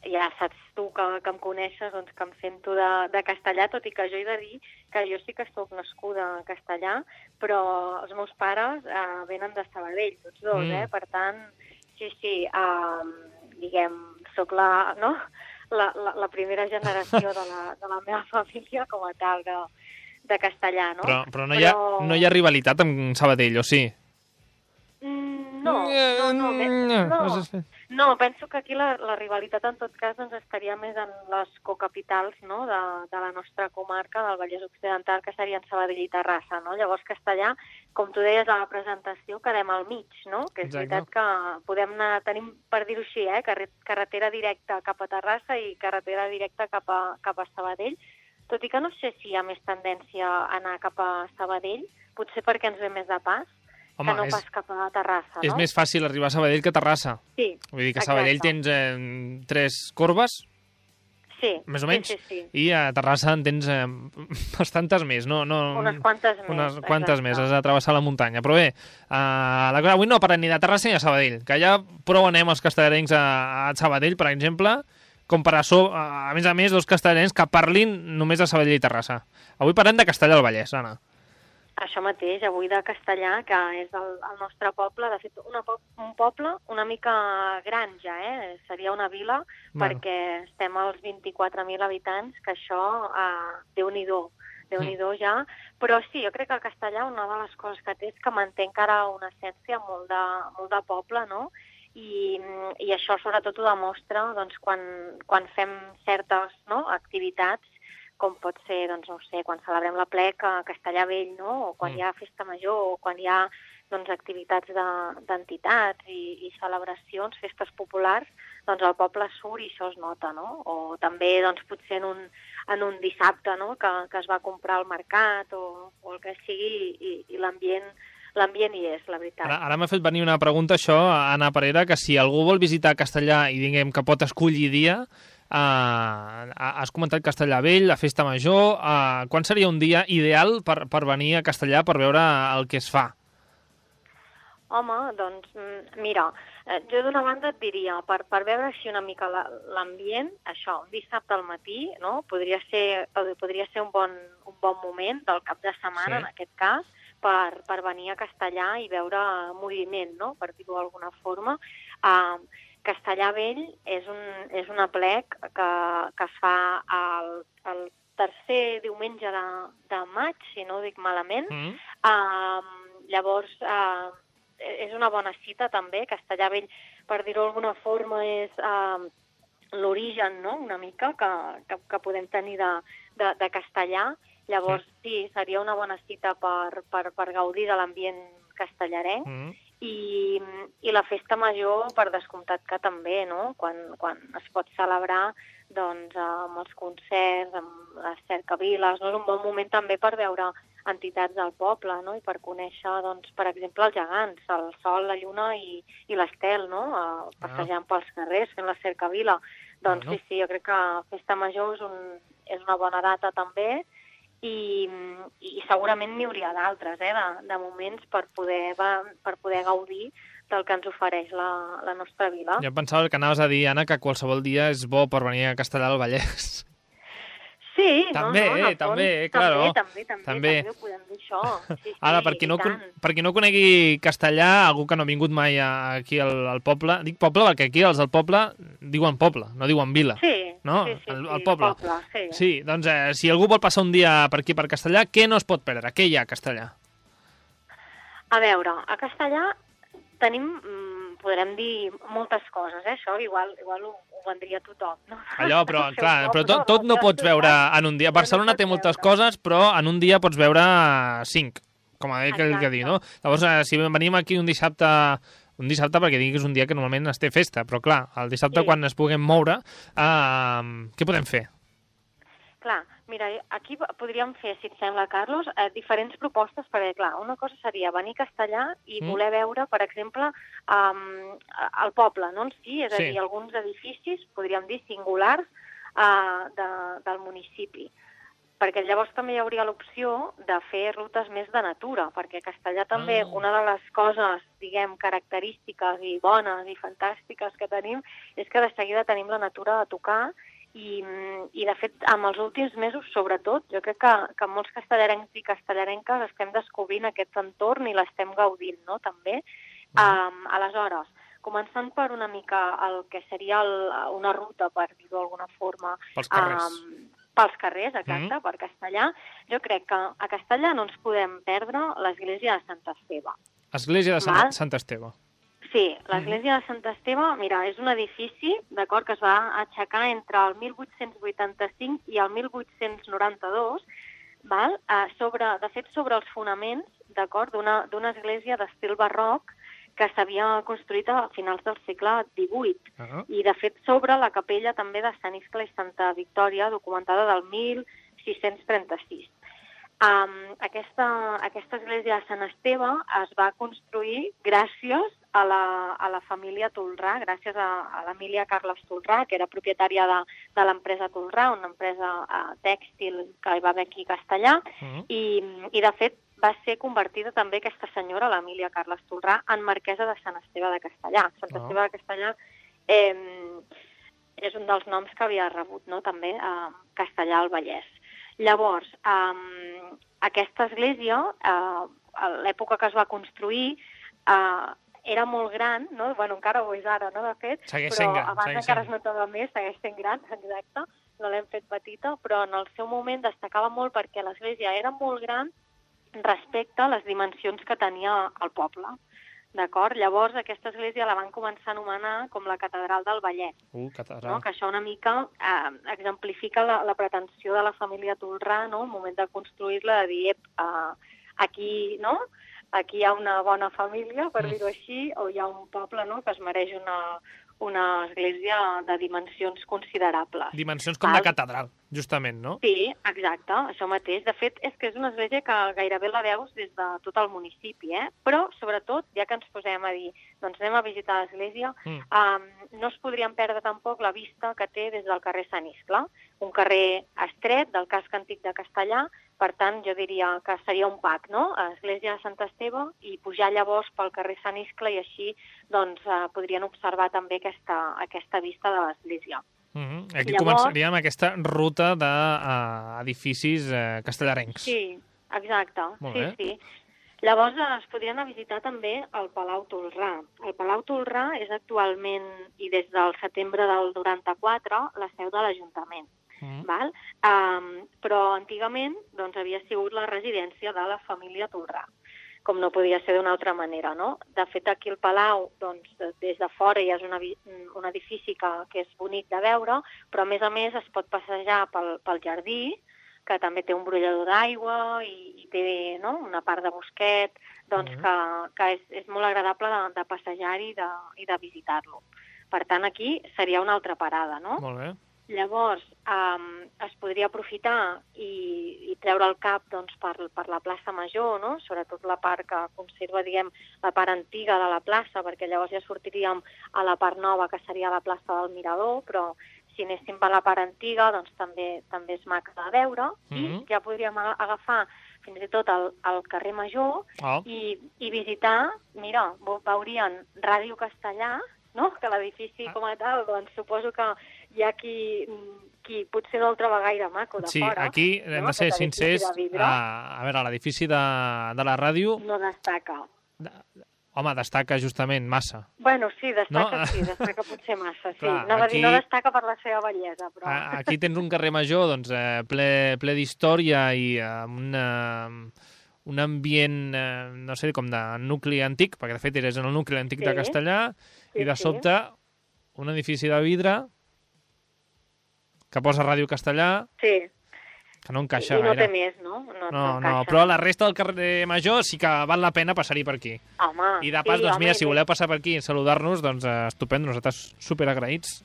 ja saps tu que, que em coneixes, doncs que em sento de, de castellà, tot i que jo he de dir que jo sí que sóc nascuda a castellà, però els meus pares uh, venen de Sabadell, tots dos, Mm. eh? Per tant, sí, sí, um, diguem, sóc la, no? La, la, la primera generació de la, de la meva família com a tal de, de castellà, no? Però, però no, hi ha, no hi ha rivalitat amb Sabadell, o sí? No, no, no, Eh, no, no. no, penso que aquí la, la rivalitat en tot cas doncs, estaria més en les cocapitals no? de, de la nostra comarca, del Vallès Occidental, que serien Sabadell i Terrassa. No? Llavors, castellà, com tu deies a la presentació, quedem al mig, no? que és Exacte. veritat que podem anar, tenim, per dir-ho així, eh? carre- carretera directa cap a Terrassa i carretera directa cap a, cap a Sabadell, tot i que no sé si hi ha més tendència a anar cap a Sabadell, potser perquè ens ve més de pas, Home, que no és, pas cap a Terrassa, és no? més fàcil arribar a Sabadell que a Terrassa. Sí, Vull dir que a Exacte. Sabadell tens eh, tres corbes, sí. més o sí, menys, Sí, sí, i a Terrassa en tens eh, bastantes més, no? no Unes quantes més. unes quantes exacte. més, has de travessar la muntanya. Però bé, uh, la cosa avui no parlem ni de Terrassa ni de Sabadell, que ja prou anem els castellarencs a, a Sabadell, per exemple, com per a, so, a més a més, dos castellarencs que parlin només de Sabadell i Terrassa. Avui parlem de Castellà del Vallès, Anna. Això mateix, avui de Castellà, que és el, el nostre poble, de fet, una, un poble una mica gran ja, eh? Seria una vila, Bueno. perquè estem als 24.000 habitants, que això, eh, Déu-n'hi-do, déu nhi Mm. ja. Però sí, jo crec que el castellà una de les coses que té és que manté encara una essència molt de, molt de poble, no? I, i això sobretot ho demostra doncs, quan, quan fem certes no? activitats com pot ser, doncs, no sé, quan celebrem la plec a Castellà Vell, no? o quan Mm. hi ha festa major, o quan hi ha doncs, activitats de- d'entitats i, i celebracions, festes populars, doncs el poble surt i això es nota, no? O també, doncs, potser en un, en un dissabte, no?, que, que es va comprar al mercat o, o el que sigui i, i l'ambient l'ambient hi és, la veritat. Ara, ara m'ha fet venir una pregunta, això, a Anna Parera, que si algú vol visitar Castellà i diguem que pot escollir dia, uh, has comentat Castellà Vell, la Festa Major, uh, quan seria un dia ideal per, per venir a Castellà per veure el que es fa? Home, doncs, mm, mira, eh, jo d'una banda et diria, per, per veure així una mica la- l'ambient, això, un dissabte al matí, no? podria ser, podria ser un, bon, un bon moment del cap de setmana, Sí. en aquest cas, per, per venir a Castellà i veure moviment, no? per dir-ho d'alguna forma. Uh, Castellà Vell és un, és un aplec que, que es fa el, el tercer diumenge de, de maig, si no ho dic malament, Mm? Um, llavors, uh, és una bona cita també, Castellà Vell, per dir-ho d'alguna forma, és uh, l'origen, no?, una mica, que, que, que podem tenir de, de, de castellà. Llavors, sí, seria una bona cita per, per, per gaudir de l'ambient castellarenc Mm? I, i la festa major, per descomptat que també, no? Quan, quan es pot celebrar doncs, amb els concerts, amb les cercaviles, no? és un bon moment també per veure entitats del poble no? i per conèixer, doncs, per exemple, els gegants, el sol, la lluna i, i l'estel, no? Passejant pels carrers, fent la cercavila. Doncs Bueno. sí, sí, jo crec que Festa Major és, un, és una bona data també i, i segurament n'hi hauria d'altres, eh, de, de moments per poder, per poder gaudir del que ens ofereix la, la nostra vila. Jo pensava que anaves a dir, Anna, que qualsevol dia és bo per venir a Castellar del Vallès. Sí, També, no, no, eh, també, fons, claro. També, també, també, També. també ho podem dir això. Sí, sí, Ara, per qui, no, tant. per qui no conegui castellà, algú que no ha vingut mai aquí al, al poble, dic poble perquè aquí els del poble diuen poble, no diuen vila. Sí, No? sí, sí, El- sí, el poble. sí. Sí, doncs eh, si algú vol passar un dia per aquí per Castellà, què no es pot perdre? Què hi ha a Castellà? A veure, a Castellà tenim, mm, podrem dir moltes coses, eh? Això igual, igual ho, ho vendria tothom, no? Allò, però, clar, però tot, tot no pots veure en un dia. Barcelona té moltes coses, però en un dia pots veure cinc, com a dir que, dir, no? Llavors, eh, si venim aquí un dissabte un dissabte perquè digui que és un dia que normalment es té festa, però clar, el dissabte Sí. quan es puguem moure, eh, què podem fer? Clar, mira, aquí podríem fer, si et sembla, Carlos, eh, diferents propostes, perquè, clar, una cosa seria venir a Castellà i Mm. voler veure, per exemple, um, el poble, no en si, és Sí. a dir, alguns edificis, podríem dir, singulars uh, de, del municipi. Perquè llavors també hi hauria l'opció de fer rutes més de natura, perquè a Castellà també Ah. una de les coses, diguem, característiques i bones i fantàstiques que tenim és que de seguida tenim la natura a tocar i, mm, i de fet, amb els últims mesos, sobretot, jo crec que, que molts castellarencs i castellarenques estem descobrint aquest entorn i l'estem gaudint, no?, també. Um, aleshores, començant per una mica el que seria el, una ruta, per dir-ho d'alguna forma, Pels carrers. um, pels carrers, exacte, Mhm. per Castellà, jo crec que a Castellà no ens podem perdre l'església de Sant Esteve. Església de Sant. Sant Esteve. Sí, l'església de Sant Esteve, mira, és un edifici, d'acord, que es va aixecar entre el 1885 i el 1892, val? Eh, sobre, de fet, sobre els fonaments, d'acord, d'una d'una església d'estil barroc que s'havia construït a finals del segle XVIII. Ah. I, de fet, sobre la capella també de Sant Iscle i Santa Victòria, documentada del 1636. Um, aquesta, aquesta església de Sant Esteve es va construir gràcies a la, a la família Tolrà, gràcies a, a l'Emília Carles Tolrà, que era propietària de, de l'empresa Tolrà, una empresa uh, tèxtil que hi va haver aquí a Castellà, Mhm. i, i de fet va ser convertida també aquesta senyora, l'Emília Carles Tolrà, en marquesa de Sant Esteve de Castellà. Sant Ah. Esteve de Castellà eh, és un dels noms que havia rebut no? també a Castellà al Vallès. Llavors, eh, aquesta església, eh, a l'època que es va construir, eh, era molt gran, no? bueno, encara ho és ara, no? de fet, Segueix però gran, abans segueix encara sent. es notava més, segueix sent gran, exacte, no l'hem fet petita, però en el seu moment destacava molt perquè l'església era molt gran respecte a les dimensions que tenia el poble. D'acord? Llavors, aquesta església la van començar a anomenar com la catedral del Vallès, Uh, no? catedral. que això una mica eh, exemplifica la, la pretensió de la família Tolrà, no? al moment de construir-la, de dir, ep, eh, aquí, no? aquí hi ha una bona família, per Mm. dir-ho així, o hi ha un poble no? que es mereix una, una església de dimensions considerables. Dimensions com de Val. catedral, justament, no? Sí, exacte, això mateix. De fet, és que és una església que gairebé la veus des de tot el municipi, eh? Però, sobretot, ja que ens posem a dir, doncs anem a visitar l'església, Mm. um, no es podrien perdre tampoc la vista que té des del carrer Sant Iscle, un carrer estret del casc antic de Castellà, per tant, jo diria que seria un pack, no? A Església de Sant Esteve i pujar llavors pel carrer Sant Iscle i així doncs, eh, podrien observar també aquesta, aquesta vista de l'església. Mhm. Aquí Llavors- començaríem aquesta ruta d'edificis eh, castellarencs. Sí, exacte. Molt sí, bé. sí. Llavors eh, es podrien anar a visitar també el Palau Tolrà. El Palau Tolrà és actualment, i des del setembre del 94, la seu de l'Ajuntament. Mhm. Val? Um, però antigament doncs, havia sigut la residència de la família Tolrà com no podia ser d'una altra manera, no? De fet, aquí al Palau, doncs, des de fora ja és una, un edifici que, que és bonic de veure, però a més a més es pot passejar pel, pel jardí, que també té un brollador d'aigua i, i té no? una part de bosquet, doncs Mhm. que, que és, és molt agradable de, de passejar-hi i de, i de visitar-lo. Per tant, aquí seria una altra parada, no? Molt bé. Llavors, um, es podria aprofitar i, i treure el cap doncs, per, per la plaça Major, no? sobretot la part que conserva diguem, la part antiga de la plaça, perquè llavors ja sortiríem a la part nova, que seria la plaça del Mirador, però si anéssim per la part antiga, doncs també també és maca de veure, Mhm. i ja podríem aga- agafar fins i tot el, el carrer Major Oh, i, i visitar, mira, veu- veurien Ràdio Castellà, no? que l'edifici Ah. com a tal, doncs suposo que hi ha qui, qui potser no el troba gaire maco de sí, fora. aquí hem no? de ser sincers. de. A, a veure, l'edifici de, de la ràdio, No destaca. home, destaca justament massa. Bueno, sí, destaca, No? sí, destaca potser massa, sí. Clar, no, va dir, no aquí- destaca per la seva bellesa, però... A- Aquí tens un carrer major doncs, eh, ple, ple d'història i eh, una, un ambient, eh, no sé, com de nucli antic, perquè de fet eres en el nucli antic de Sí. Castellà, Sí, i de sí. sobte un edifici de vidre que posa Ràdio Castellà, Sí, que no encaixa i no gaire. té més, no? No, no, no, encaixa. però la resta del carrer Major sí que val la pena passar-hi per aquí. Home, I de pas, sí, doncs home, mira, si voleu passar per aquí i saludar-nos, doncs eh, estupendo, nosaltres superagraïts.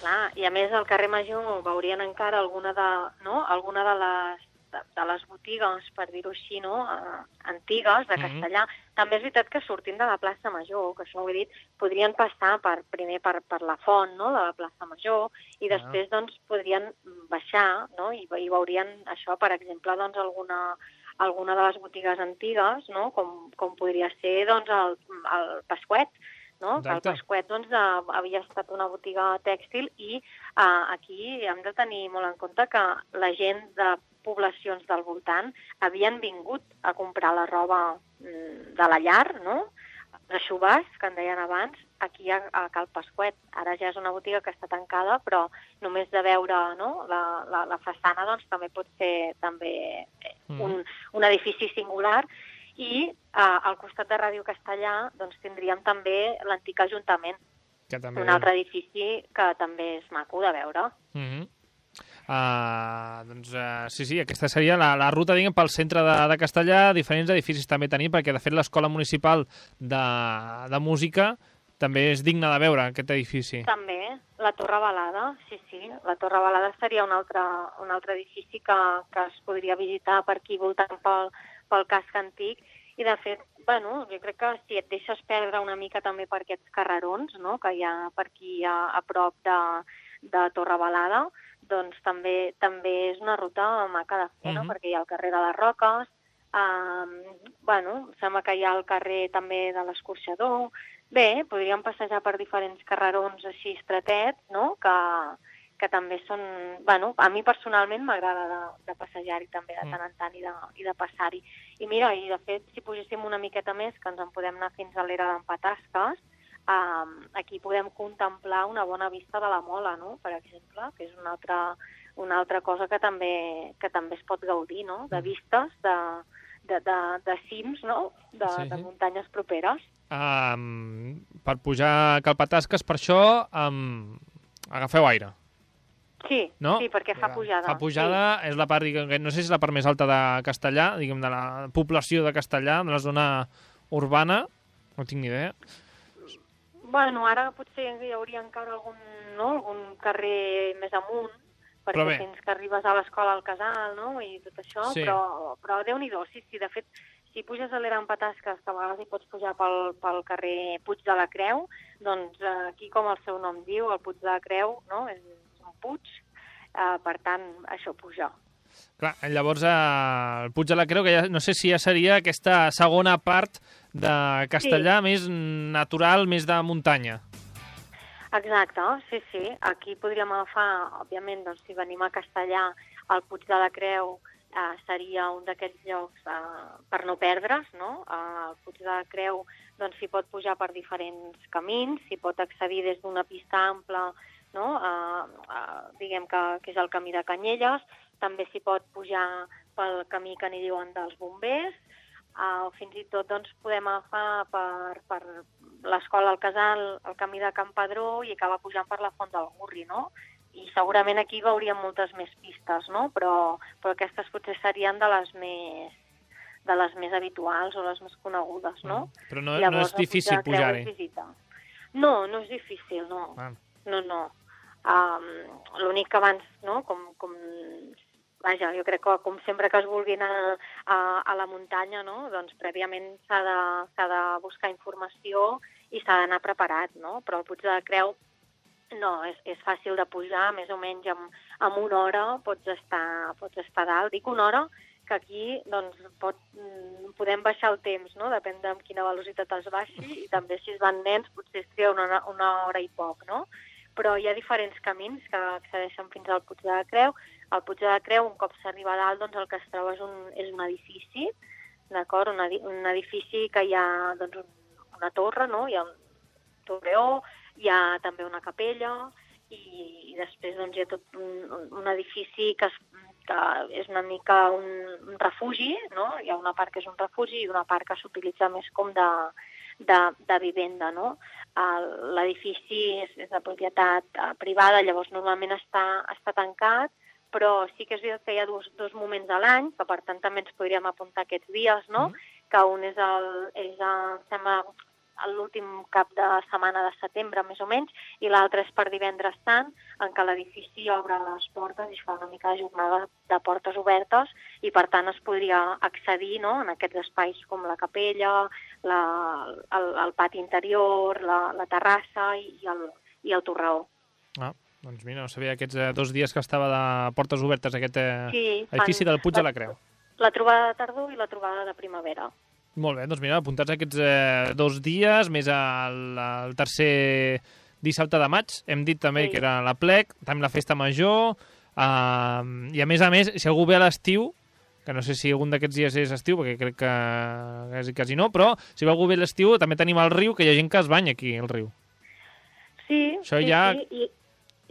Clar, i a més al carrer Major veurien encara alguna de, no? alguna de les de, de les botigues, per dir-ho així, no? Uh, antigues, de Mhm. castellà. També és veritat que sortint de la plaça Major, que això ho he dit, podrien passar per, primer per, per la font no? de la plaça Major i Ah. després doncs, podrien baixar no? I, i veurien això, per exemple, doncs, alguna, alguna de les botigues antigues, no? com, com podria ser doncs, el, el Pasquet, no? que el Exacte. Pasquet doncs, eh, havia estat una botiga tèxtil i eh, aquí hem de tenir molt en compte que la gent de poblacions del voltant havien vingut a comprar la roba mm, de la llar, no? de Xubàs, que en deien abans, aquí a, a Cal Pasquet. Ara ja és una botiga que està tancada, però només de veure no? la, la, la façana doncs, també pot ser també eh, Mm. un, un edifici singular i eh, al costat de Ràdio Castellà doncs, tindríem també l'antic Ajuntament, Que també... un altre edifici que també és maco de veure. Mm -hmm. Uh, doncs uh, sí, sí, aquesta seria la, la ruta diguem, pel centre de, de Castellà, diferents edificis també tenim, perquè de fet l'escola municipal de, de música també és digna de veure, aquest edifici. També, la Torre Balada, sí, sí, la Torre Balada seria un altre, un altre edifici que, que es podria visitar per aquí voltant pel, pel casc antic i de fet, bueno, jo crec que si et deixes perdre una mica també per aquests carrerons no? que hi ha per aquí a, a prop de, de Torre Balada, doncs també també és una ruta maca de fer, no? Mhm. perquè hi ha el carrer de les Roques, um, bueno, sembla que hi ha el carrer també de l'Escorxador, Bé, podríem passejar per diferents carrerons així estretets, no?, que, que també són... Bueno, a mi personalment m'agrada de, de passejar-hi també de Mm. tant en tant i de, i de passar-hi. I mira, i de fet, si pugéssim una miqueta més, que ens en podem anar fins a l'era d'en Patasques, um, aquí podem contemplar una bona vista de la Mola, no?, per exemple, que és una altra, una altra cosa que també, que també es pot gaudir, no?, de Mm. vistes, de, de, de, de cims, no?, de, Sí, de sí. muntanyes properes. Um, per pujar Calpatasques, per això, um, agafeu aire. Sí, No? sí, perquè fa pujada. Fa pujada, és la part, no sé si és la part més alta de Castellà, diguem, de la població de Castellà, de la zona urbana, no tinc ni idea. Bueno, ara potser hi hauria encara algun, no? algun carrer més amunt, perquè Però bé. fins que arribes a l'escola al casal, no?, i tot això, Sí. però, però Déu-n'hi-do, sí, sí, de fet, si puges a l'era en Patasques, que a vegades hi pots pujar pel, pel carrer Puig de la Creu, doncs eh, aquí, com el seu nom diu, el Puig de la Creu, no?, és un puig, eh, per tant, això puja. Clar, llavors eh, el Puig de la Creu, que ja, no sé si ja seria aquesta segona part de Castellà, més natural, més de muntanya. Exacte, sí, sí. Aquí podríem agafar, òbviament, doncs, si venim a Castellà, el Puig de la Creu eh, seria un d'aquests llocs eh, per no perdre's, no? Eh, el Puig de la Creu doncs, s'hi pot pujar per diferents camins, s'hi pot accedir des d'una pista ampla, no? eh, eh, diguem que, que és el camí de Canyelles, també s'hi pot pujar pel camí que n'hi diuen dels bombers, uh, fins i tot doncs, podem agafar per, per l'escola al casal el camí de Can Padró i acabar pujant per la Font del Gurri, no? I segurament aquí veuríem moltes més pistes, no? Però, però aquestes potser serien de les més de les més habituals o les més conegudes, no? Mm. Però no, no és difícil pujar-hi. No, no és difícil, no. Ah. No, no. Um, L'únic que abans, no, com, com vaja, jo crec que com sempre que es vulgui anar a, a la muntanya, no? doncs prèviament s'ha de, de buscar informació i s'ha d'anar preparat, no? Però el Puig de la Creu no, és, és fàcil de pujar, més o menys en, en una hora pots estar, pots estar dalt. Dic una hora que aquí doncs, pot, mm, podem baixar el temps, no? depèn de quina velocitat es baixi, i també si es van nens potser es tria una, una hora i poc, no? Però hi ha diferents camins que accedeixen fins al Puig de la Creu, al Puig de la Creu, un cop s'arriba a dalt, doncs el que es troba és un, és un edifici, d'acord? Un, edi un edifici que hi ha doncs, un, una torre, no? Hi ha un torreó, hi ha també una capella, i, i després doncs, hi ha tot un, un edifici que, es, que és una mica un, un refugi, no? Hi ha una part que és un refugi i una part que s'utilitza més com de, de, de vivenda, no? L'edifici és, és de propietat eh, privada, llavors normalment està, està tancat, però sí que és veritat que hi ha dos, dos moments a l'any, que per tant també ens podríem apuntar aquests dies, no? Mm. Que un és el, és el, sembla, l'últim cap de setmana de setembre, més o menys, i l'altre és per divendres sant, en què l'edifici obre les portes i es fa una mica de jornada de portes obertes i, per tant, es podria accedir no, en aquests espais com la capella, la, el, el pati interior, la, la terrassa i, i, el, i el torreó. Ah, doncs mira, no sabia aquests eh, dos dies que estava de portes obertes aquest eh, sí, edifici del Puig de la Creu. La trobada de tardor i la trobada de primavera. Molt bé, doncs mira, apuntats aquests eh, dos dies, més el, el tercer dissabte de maig, hem dit també sí. que era la plec, també la festa major, eh, i a més a més, si algú ve a l'estiu, que no sé si algun d'aquests dies és estiu, perquè crec que quasi, quasi no, però si ve algú ve a l'estiu també tenim el riu, que hi ha gent que es banya aquí al riu. Sí, Això sí, ja... sí, i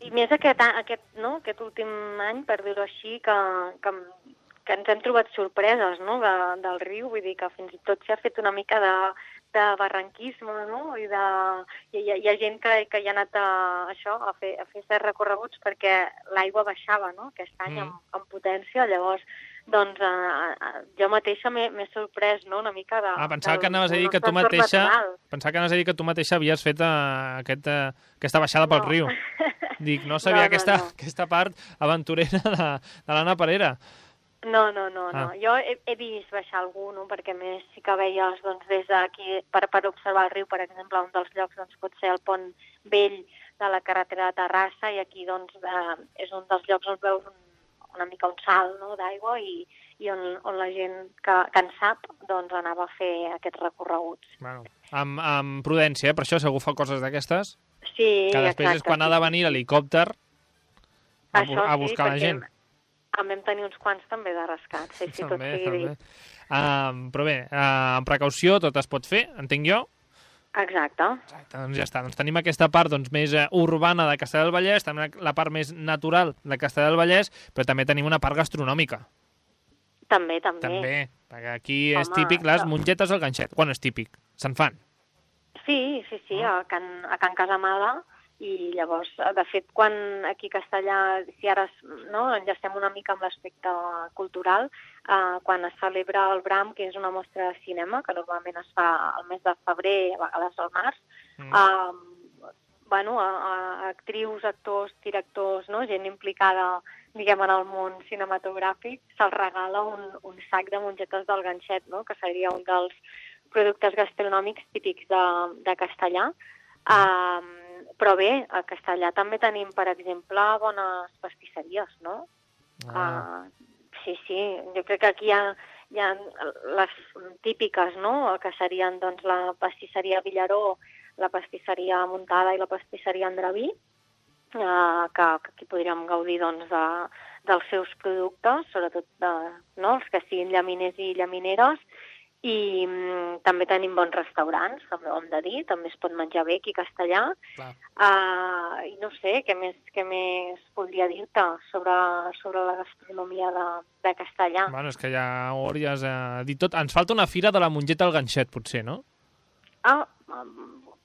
i més aquest, aquest, no? aquest últim any, per dir-ho així, que, que, que ens hem trobat sorpreses no? de, del riu, vull dir que fins i tot s'ha fet una mica de, de barranquisme, no? I de, hi, hi, hi ha gent que, que hi ha anat a, això, a fer, a fer certs recorreguts perquè l'aigua baixava, no?, aquest any mm. amb, amb potència, llavors doncs uh, jo mateixa m'he sorprès, no?, una mica de... Ah, pensava que anaves a dir que tu mateixa... Pensava que anaves a dir que tu mateixa havies fet uh, aquest, uh, aquesta baixada pel no. riu. Dic, no sabia no, no, aquesta, no. aquesta part aventurera de, de l'Anna Parera. No, no, no, ah. no. Jo he, he vist baixar algú, no? perquè més sí que veies doncs, des d'aquí, per, per observar el riu, per exemple, un dels llocs doncs, pot ser el pont vell de la carretera de Terrassa i aquí doncs, eh, és un dels llocs on veus un, una mica un salt no? d'aigua i, i on, on la gent que, que en sap doncs, anava a fer aquests recorreguts. Bueno, amb, amb prudència, eh? per això algú fa coses d'aquestes, Sí, que després exacte, és quan ha de venir l'helicòpter a, Això, a buscar sí, la gent. En vam tenir uns quants també de rescat, sí, sí, també, tot sigui dit. Uh, però bé, uh, amb precaució tot es pot fer, entenc jo. Exacte. Exacte, doncs ja està. Doncs tenim aquesta part doncs, més uh, urbana de Castellà del Vallès, també la part més natural de Castellà del Vallès, però també tenim una part gastronòmica. També, també. També, perquè aquí Home, és típic les mongetes al ganxet. Bueno, és típic, se'n fan. Sí, sí, sí, a Can, a Can Casamada, i llavors, de fet, quan aquí a Castellà, si ara no, enllacem una mica amb l'aspecte cultural, eh, quan es celebra el Bram, que és una mostra de cinema, que normalment es fa al mes de febrer, a vegades al març, mm. eh, bueno, a, a actrius, actors, directors, no? gent implicada diguem, en el món cinematogràfic, se'ls regala un, un sac de mongetes del ganxet, no? que seria un dels productes gastronòmics típics de, de Castellà. Um, però bé, a Castellà també tenim, per exemple, bones pastisseries, no? Ah. Uh, sí, sí, jo crec que aquí hi ha, hi ha les típiques, no?, que serien doncs, la pastisseria Villaró, la pastisseria Muntada i la pastisseria Andreví, uh, que, que aquí podríem gaudir doncs, de, dels seus productes, sobretot de, no, els que siguin llaminers i llamineres, i mm, també tenim bons restaurants, com ho hem de dir, també es pot menjar bé aquí a Castellà. Uh, I no sé, què més, què més podria dir-te sobre, sobre la gastronomia de, de Castellà? Bueno, és que ja ho hauries uh, dit tot. Ens falta una fira de la mongeta al ganxet, potser, no? Ah,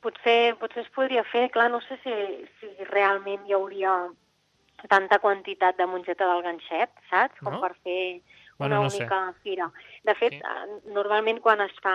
potser, potser es podria fer. Clar, no sé si, si realment hi hauria tanta quantitat de mongeta del ganxet, saps? Com no? per fer una no única sé. fira. De fet, Sí. sí. normalment quan es fa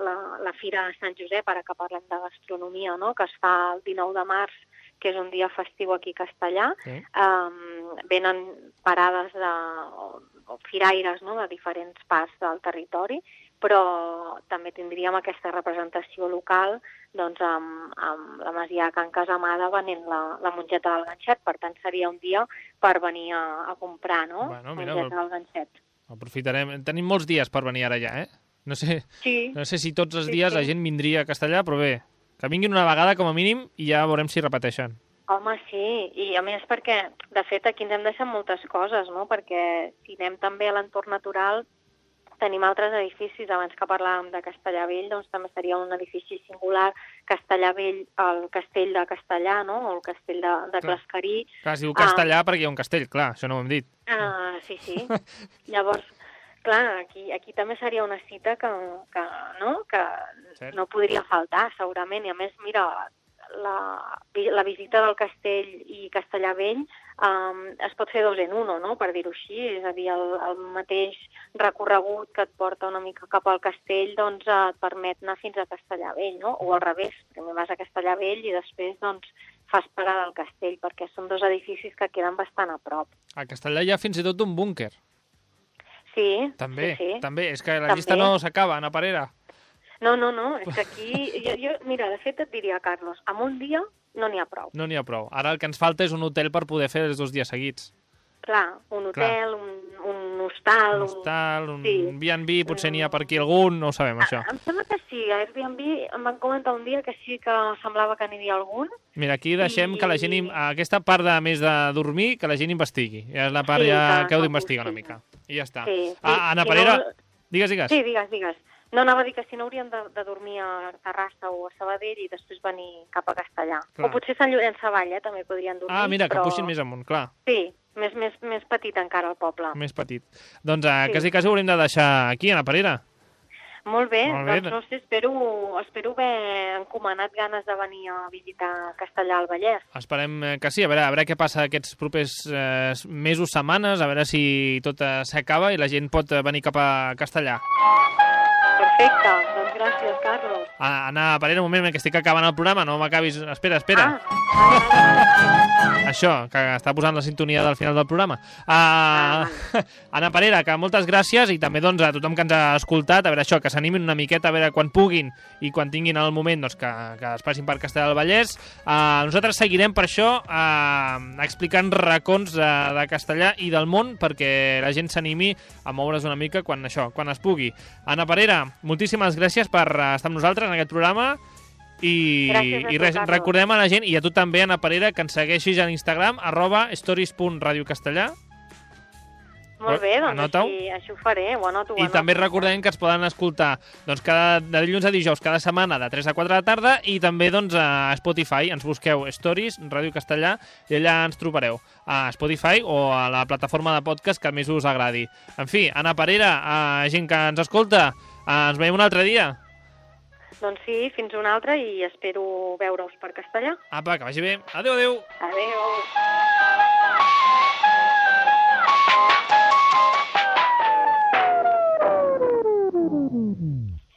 la, la Fira de Sant Josep, ara que parlem de gastronomia, no? que es fa el 19 de març, que és un dia festiu aquí a Castellà, Sí. um, venen parades de, o, o firaires no? de diferents parts del territori, però també tindríem aquesta representació local doncs, amb, amb la Masia Can Casamada venent la, la mongeta del ganxet. Per tant, seria un dia per venir a, a comprar no? Bueno, mira, mongeta del ganxet. Aprofitarem. Tenim molts dies per venir ara ja, eh? No sé, Sí, no sé si tots els Sí, dies sí. la gent vindria a Castellà, però bé, que vinguin una vegada com a mínim i ja veurem si repeteixen. Home, sí, i a més perquè, de fet, aquí ens hem deixat moltes coses, no? Perquè si anem també a l'entorn natural, tenim altres edificis, abans que parlàvem de Castellà Vell, doncs també seria un edifici singular, Castellà Vell, el castell de Castellà, no? o el castell de, de. Clascarí. Clar, es diu Ah. Castellà perquè hi ha un castell, clar, això no ho hem dit. Ah, sí, sí. Llavors, clar, aquí, aquí també seria una cita que, que, no? que Cert. no podria faltar, segurament. I a més, mira, la, la visita del castell i Castellà Vell um, es pot fer dos en uno, no? per dir-ho així. És a dir, el, el mateix recorregut que et porta una mica cap al castell doncs, eh, et permet anar fins a Castellà Vell, no? o al revés, primer vas a Castellà Vell i després doncs, fas parada al castell, perquè són dos edificis que queden bastant a prop. A Castellà hi ha fins i tot un búnquer. Sí, També, sí, sí. també. És que la També. llista no s'acaba, Ana Parera. No, no, no, és que aquí, jo, jo, mira, de fet et diria, Carlos, amb un dia no n'hi ha prou. No n'hi ha prou. Ara el que ens falta és un hotel per poder fer els dos dies seguits. Clar, un Clar. hotel, un, un hostal... Un hostal, un sí. B&B, potser n'hi ha per aquí algun, no ho sabem, això. Em sembla que sí, a Airbnb em van comentar un dia que sí que semblava que n'hi havia algun. Mira, aquí deixem que la gent... Aquesta part de més de dormir, que la gent investigui. Ja és la part Sí, ja que- que heu d'investigar una mica. I ja està. Sí, sí. Ah, Ana Si Parera, no- digues, digues. Sí, digues, digues. No, anava a dir que si no haurien de, de dormir a Terrassa o a Sabadell i després venir cap a Castellà. Clar. O potser Sant Llorenç Savall, eh, també podrien dormir. Ah, mira, que però... puixin més amunt, clar, Sí, més, més, més petit encara el poble. més petit. Doncs eh, Sí. quasi, quasi ho haurem de deixar aquí, Ana Parera. Molt bé, Molt bé. doncs no sé, espero, espero haver encomanat ganes de venir a visitar Castellà al Vallès. Esperem eh, que sí, a veure, a veure què passa aquests propers eh, mesos, setmanes, a veure si tot eh, s'acaba i la gent pot eh, venir cap a Castellà. Perfecte, Perfeitão. Gràcies, Carlos. Ah, Ana Parera, un moment, que estic acabant el programa, no m'acabis... Espera, espera. Ah, vale, vale. Això, que està posant la sintonia del final del programa. Uh, Anna Parera, que moltes gràcies i també doncs, a tothom que ens ha escoltat, a veure això, que s'animin una miqueta, a veure quan puguin i quan tinguin el moment doncs, que, que es passin per Castellà del Vallès. Uh, nosaltres seguirem per això uh, explicant racons de, de Castellà i del món perquè la gent s'animi a moure's una mica quan això, quan es pugui. Anna Parera, moltíssimes gràcies per eh, estar amb nosaltres en aquest programa i, i tu, res, Carlos. recordem a la gent, i a tu també, Anna Parera, que ens segueixis a l'Instagram, arroba stories.radiocastellà. Molt bé, doncs així, així ho faré, ho anoto. ho I anoto. també recordem que es poden escoltar doncs, cada, de dilluns a dijous cada setmana de 3 a 4 de la tarda i també doncs, a Spotify ens busqueu Stories, Ràdio Castellà i allà ens trobareu a Spotify o a la plataforma de podcast que més us agradi. En fi, Anna Parera, a gent que ens escolta, ens veiem un altre dia. Doncs sí, fins una altra i espero veure-us per Castellà. Apa, que vagi bé. Adéu, adéu. Adéu.